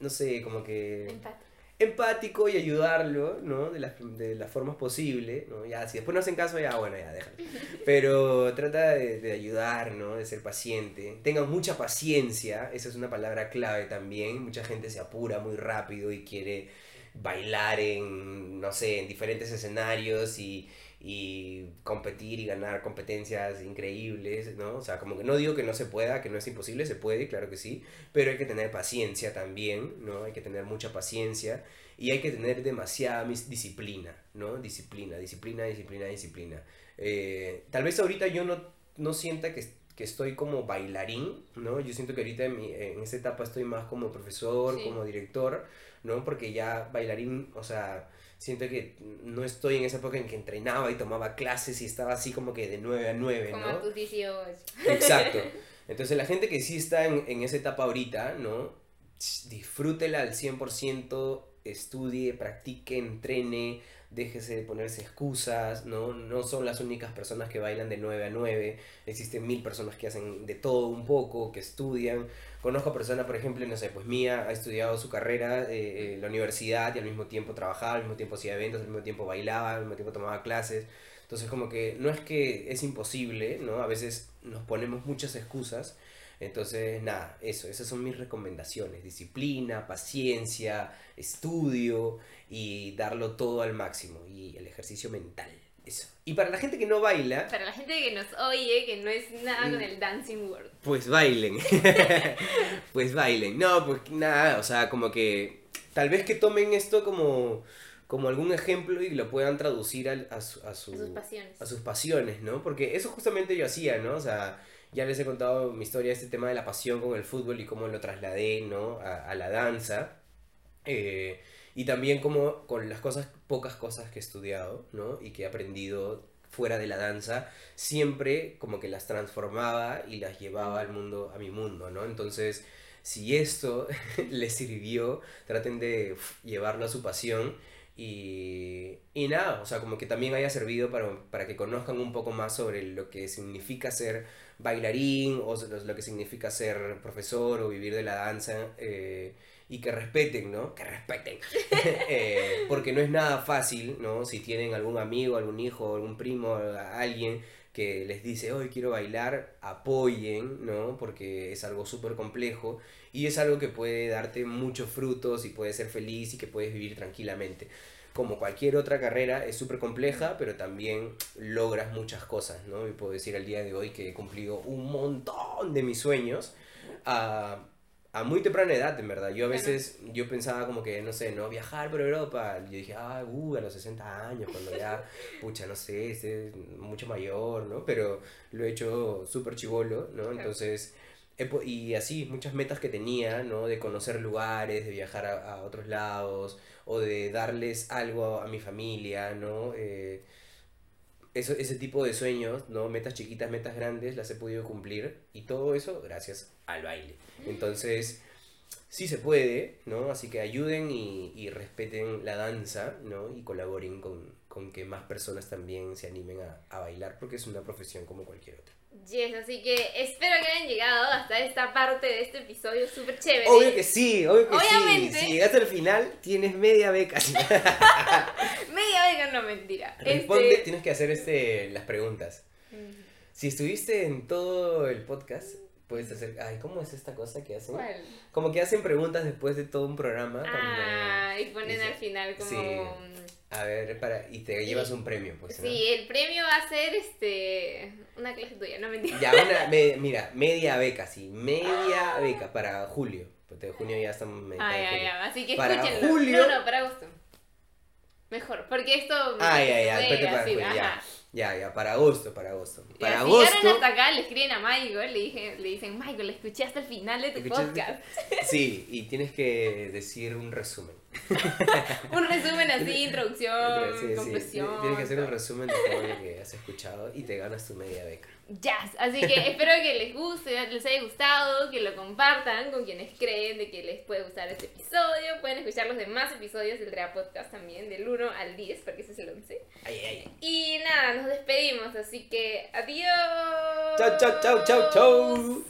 no sé, como que Empate. Empático y ayudarlo, ¿no? De las, de las formas posibles, ¿no? Ya, si después no hacen caso, ya, bueno, ya, déjalo. Pero trata de, de ayudar, ¿no? De ser paciente. Tengan mucha paciencia, esa es una palabra clave también. Mucha gente se apura muy rápido y quiere bailar en, no sé, en diferentes escenarios y, y competir y ganar competencias increíbles, ¿no? O sea, como que no digo que no se pueda, que no es imposible, se puede, claro que sí, pero hay que tener paciencia también, ¿no? Hay que tener mucha paciencia y hay que tener demasiada disciplina, ¿no? Disciplina, disciplina, disciplina, disciplina. Eh, tal vez ahorita yo no, no sienta que, que estoy como bailarín, ¿no? Yo siento que ahorita en, mi- en esta etapa estoy más como profesor, Sí. como director, ¿no? Porque ya bailarín, o sea, siento que no estoy en esa época en que entrenaba y tomaba clases y estaba así como que de 9 a 9, Como ¿no? a tus 18. Exacto. Entonces la gente que sí está en, en esa etapa ahorita, ¿no? Disfrútela al 100%, estudie, practique, entrene, déjese de ponerse excusas, ¿no? No son las únicas personas que bailan de 9 a 9, existen mil personas que hacen de todo un poco, que estudian. Conozco personas, por ejemplo, no sé, pues Mía ha estudiado su carrera eh, en la universidad y al mismo tiempo trabajaba, al mismo tiempo hacía eventos, al mismo tiempo bailaba, al mismo tiempo tomaba clases. Entonces como que no es que es imposible, ¿no? A veces nos ponemos muchas excusas. Entonces, nada, eso, esas son mis recomendaciones. Disciplina, paciencia, estudio y darlo todo al máximo. Y el ejercicio mental, eso. Y para la gente que no baila, Para la gente que nos oye, que no es nada Mm. con el dancing world. pues bailen. pues bailen. No, pues nada, o sea, como que tal vez que tomen esto como, como algún ejemplo y lo puedan traducir al- a, su, a, su- Sus pasiones. a sus pasiones, ¿no? Porque eso justamente yo hacía, ¿no? O sea, ya les he contado mi historia, este tema de la pasión con el fútbol y cómo lo trasladé, ¿no? A, a la danza. Eh, y también como con las cosas, pocas cosas que he estudiado, ¿no? Y que he aprendido fuera de la danza, siempre como que las transformaba y las llevaba al mundo, a mi mundo, ¿no? Entonces, si esto les sirvió, traten de llevarlo a su pasión y, y nada, o sea, como que también haya servido para, para que conozcan un poco más sobre lo que significa ser bailarín o lo, que significa ser profesor o vivir de la danza eh, y que respeten, ¿no? Que respeten. Eh, porque no es nada fácil, ¿no? Si tienen algún amigo, algún hijo, algún primo, alguien que les dice, hoy quiero bailar, apoyen, ¿no? Porque es algo súper complejo y es algo que puede darte muchos frutos y puedes ser feliz y que puedes vivir tranquilamente. Como cualquier otra carrera, es súper compleja, pero también logras muchas cosas, ¿no? Y puedo decir al día de hoy que he cumplido un montón de mis sueños a, a muy temprana edad, en verdad. Yo a veces, yo pensaba como que, no sé, ¿no? Viajar por Europa. Yo dije, ah, uh, a los 60 años, cuando ya, pucha, no sé, esté mucho mayor, ¿no? Pero lo he hecho súper chivolo, ¿no? Entonces, y así, muchas metas que tenía, ¿no? De conocer lugares, de viajar a, a otros lados, o de darles algo a mi familia, ¿no? Eh, eso, ese tipo de sueños, ¿no? Metas chiquitas, metas grandes, las he podido cumplir. Y todo eso gracias al baile. Entonces, sí se puede, ¿no? Así que ayuden y, y respeten la danza, ¿no? Y colaboren con, con que más personas también se animen a, a bailar, porque es una profesión como cualquier otra. Yes, así que espero que hayan llegado hasta esta parte de este episodio súper chévere. Obvio que sí, obvio que Obviamente. sí. Si llegaste al final, tienes media beca. Media vega no mentira. Responde, Este- tienes que hacer este, las preguntas. Mm, Si estuviste en todo el podcast, hacer. Ay, ¿cómo es esta cosa que hacen? ¿Cuál? Como que hacen preguntas después de todo un programa. cuando- Ah, y ponen al final como... Sí. A ver, para, y te llevas un premio, pues. ¿no? Sí, el premio va a ser este una clase tuya, no mentira. Ya, una, me- mira, media beca, sí, media beca para julio. Porque junio ya estamos de así que Para escúchenlo. julio- No, no, para agosto. Mejor, porque esto Ay, ay, ay, fue espérate para julio, ya. Ya, ya, para agosto, para agosto. Si llegaron hasta acá, le escriben a Michael, le, dije, le dicen, Michael, escuché hasta el final de tu ¿Escuchaste? podcast. Sí, y tienes que decir un resumen. Un resumen así, introducción, Sí, sí, conclusión. Tienes que hacer un resumen de todo lo que has escuchado y te ganas tu media beca. Ya, así que espero que les guste, les haya gustado, que lo compartan con quienes creen de que les puede gustar este episodio. Pueden escuchar los demás episodios del Drea Podcast también, del 1 al 10, porque ese es el 11. Ay, ay, ay. Y nada, nos despedimos, así que adiós. Chau, chau, chau, chau, chau.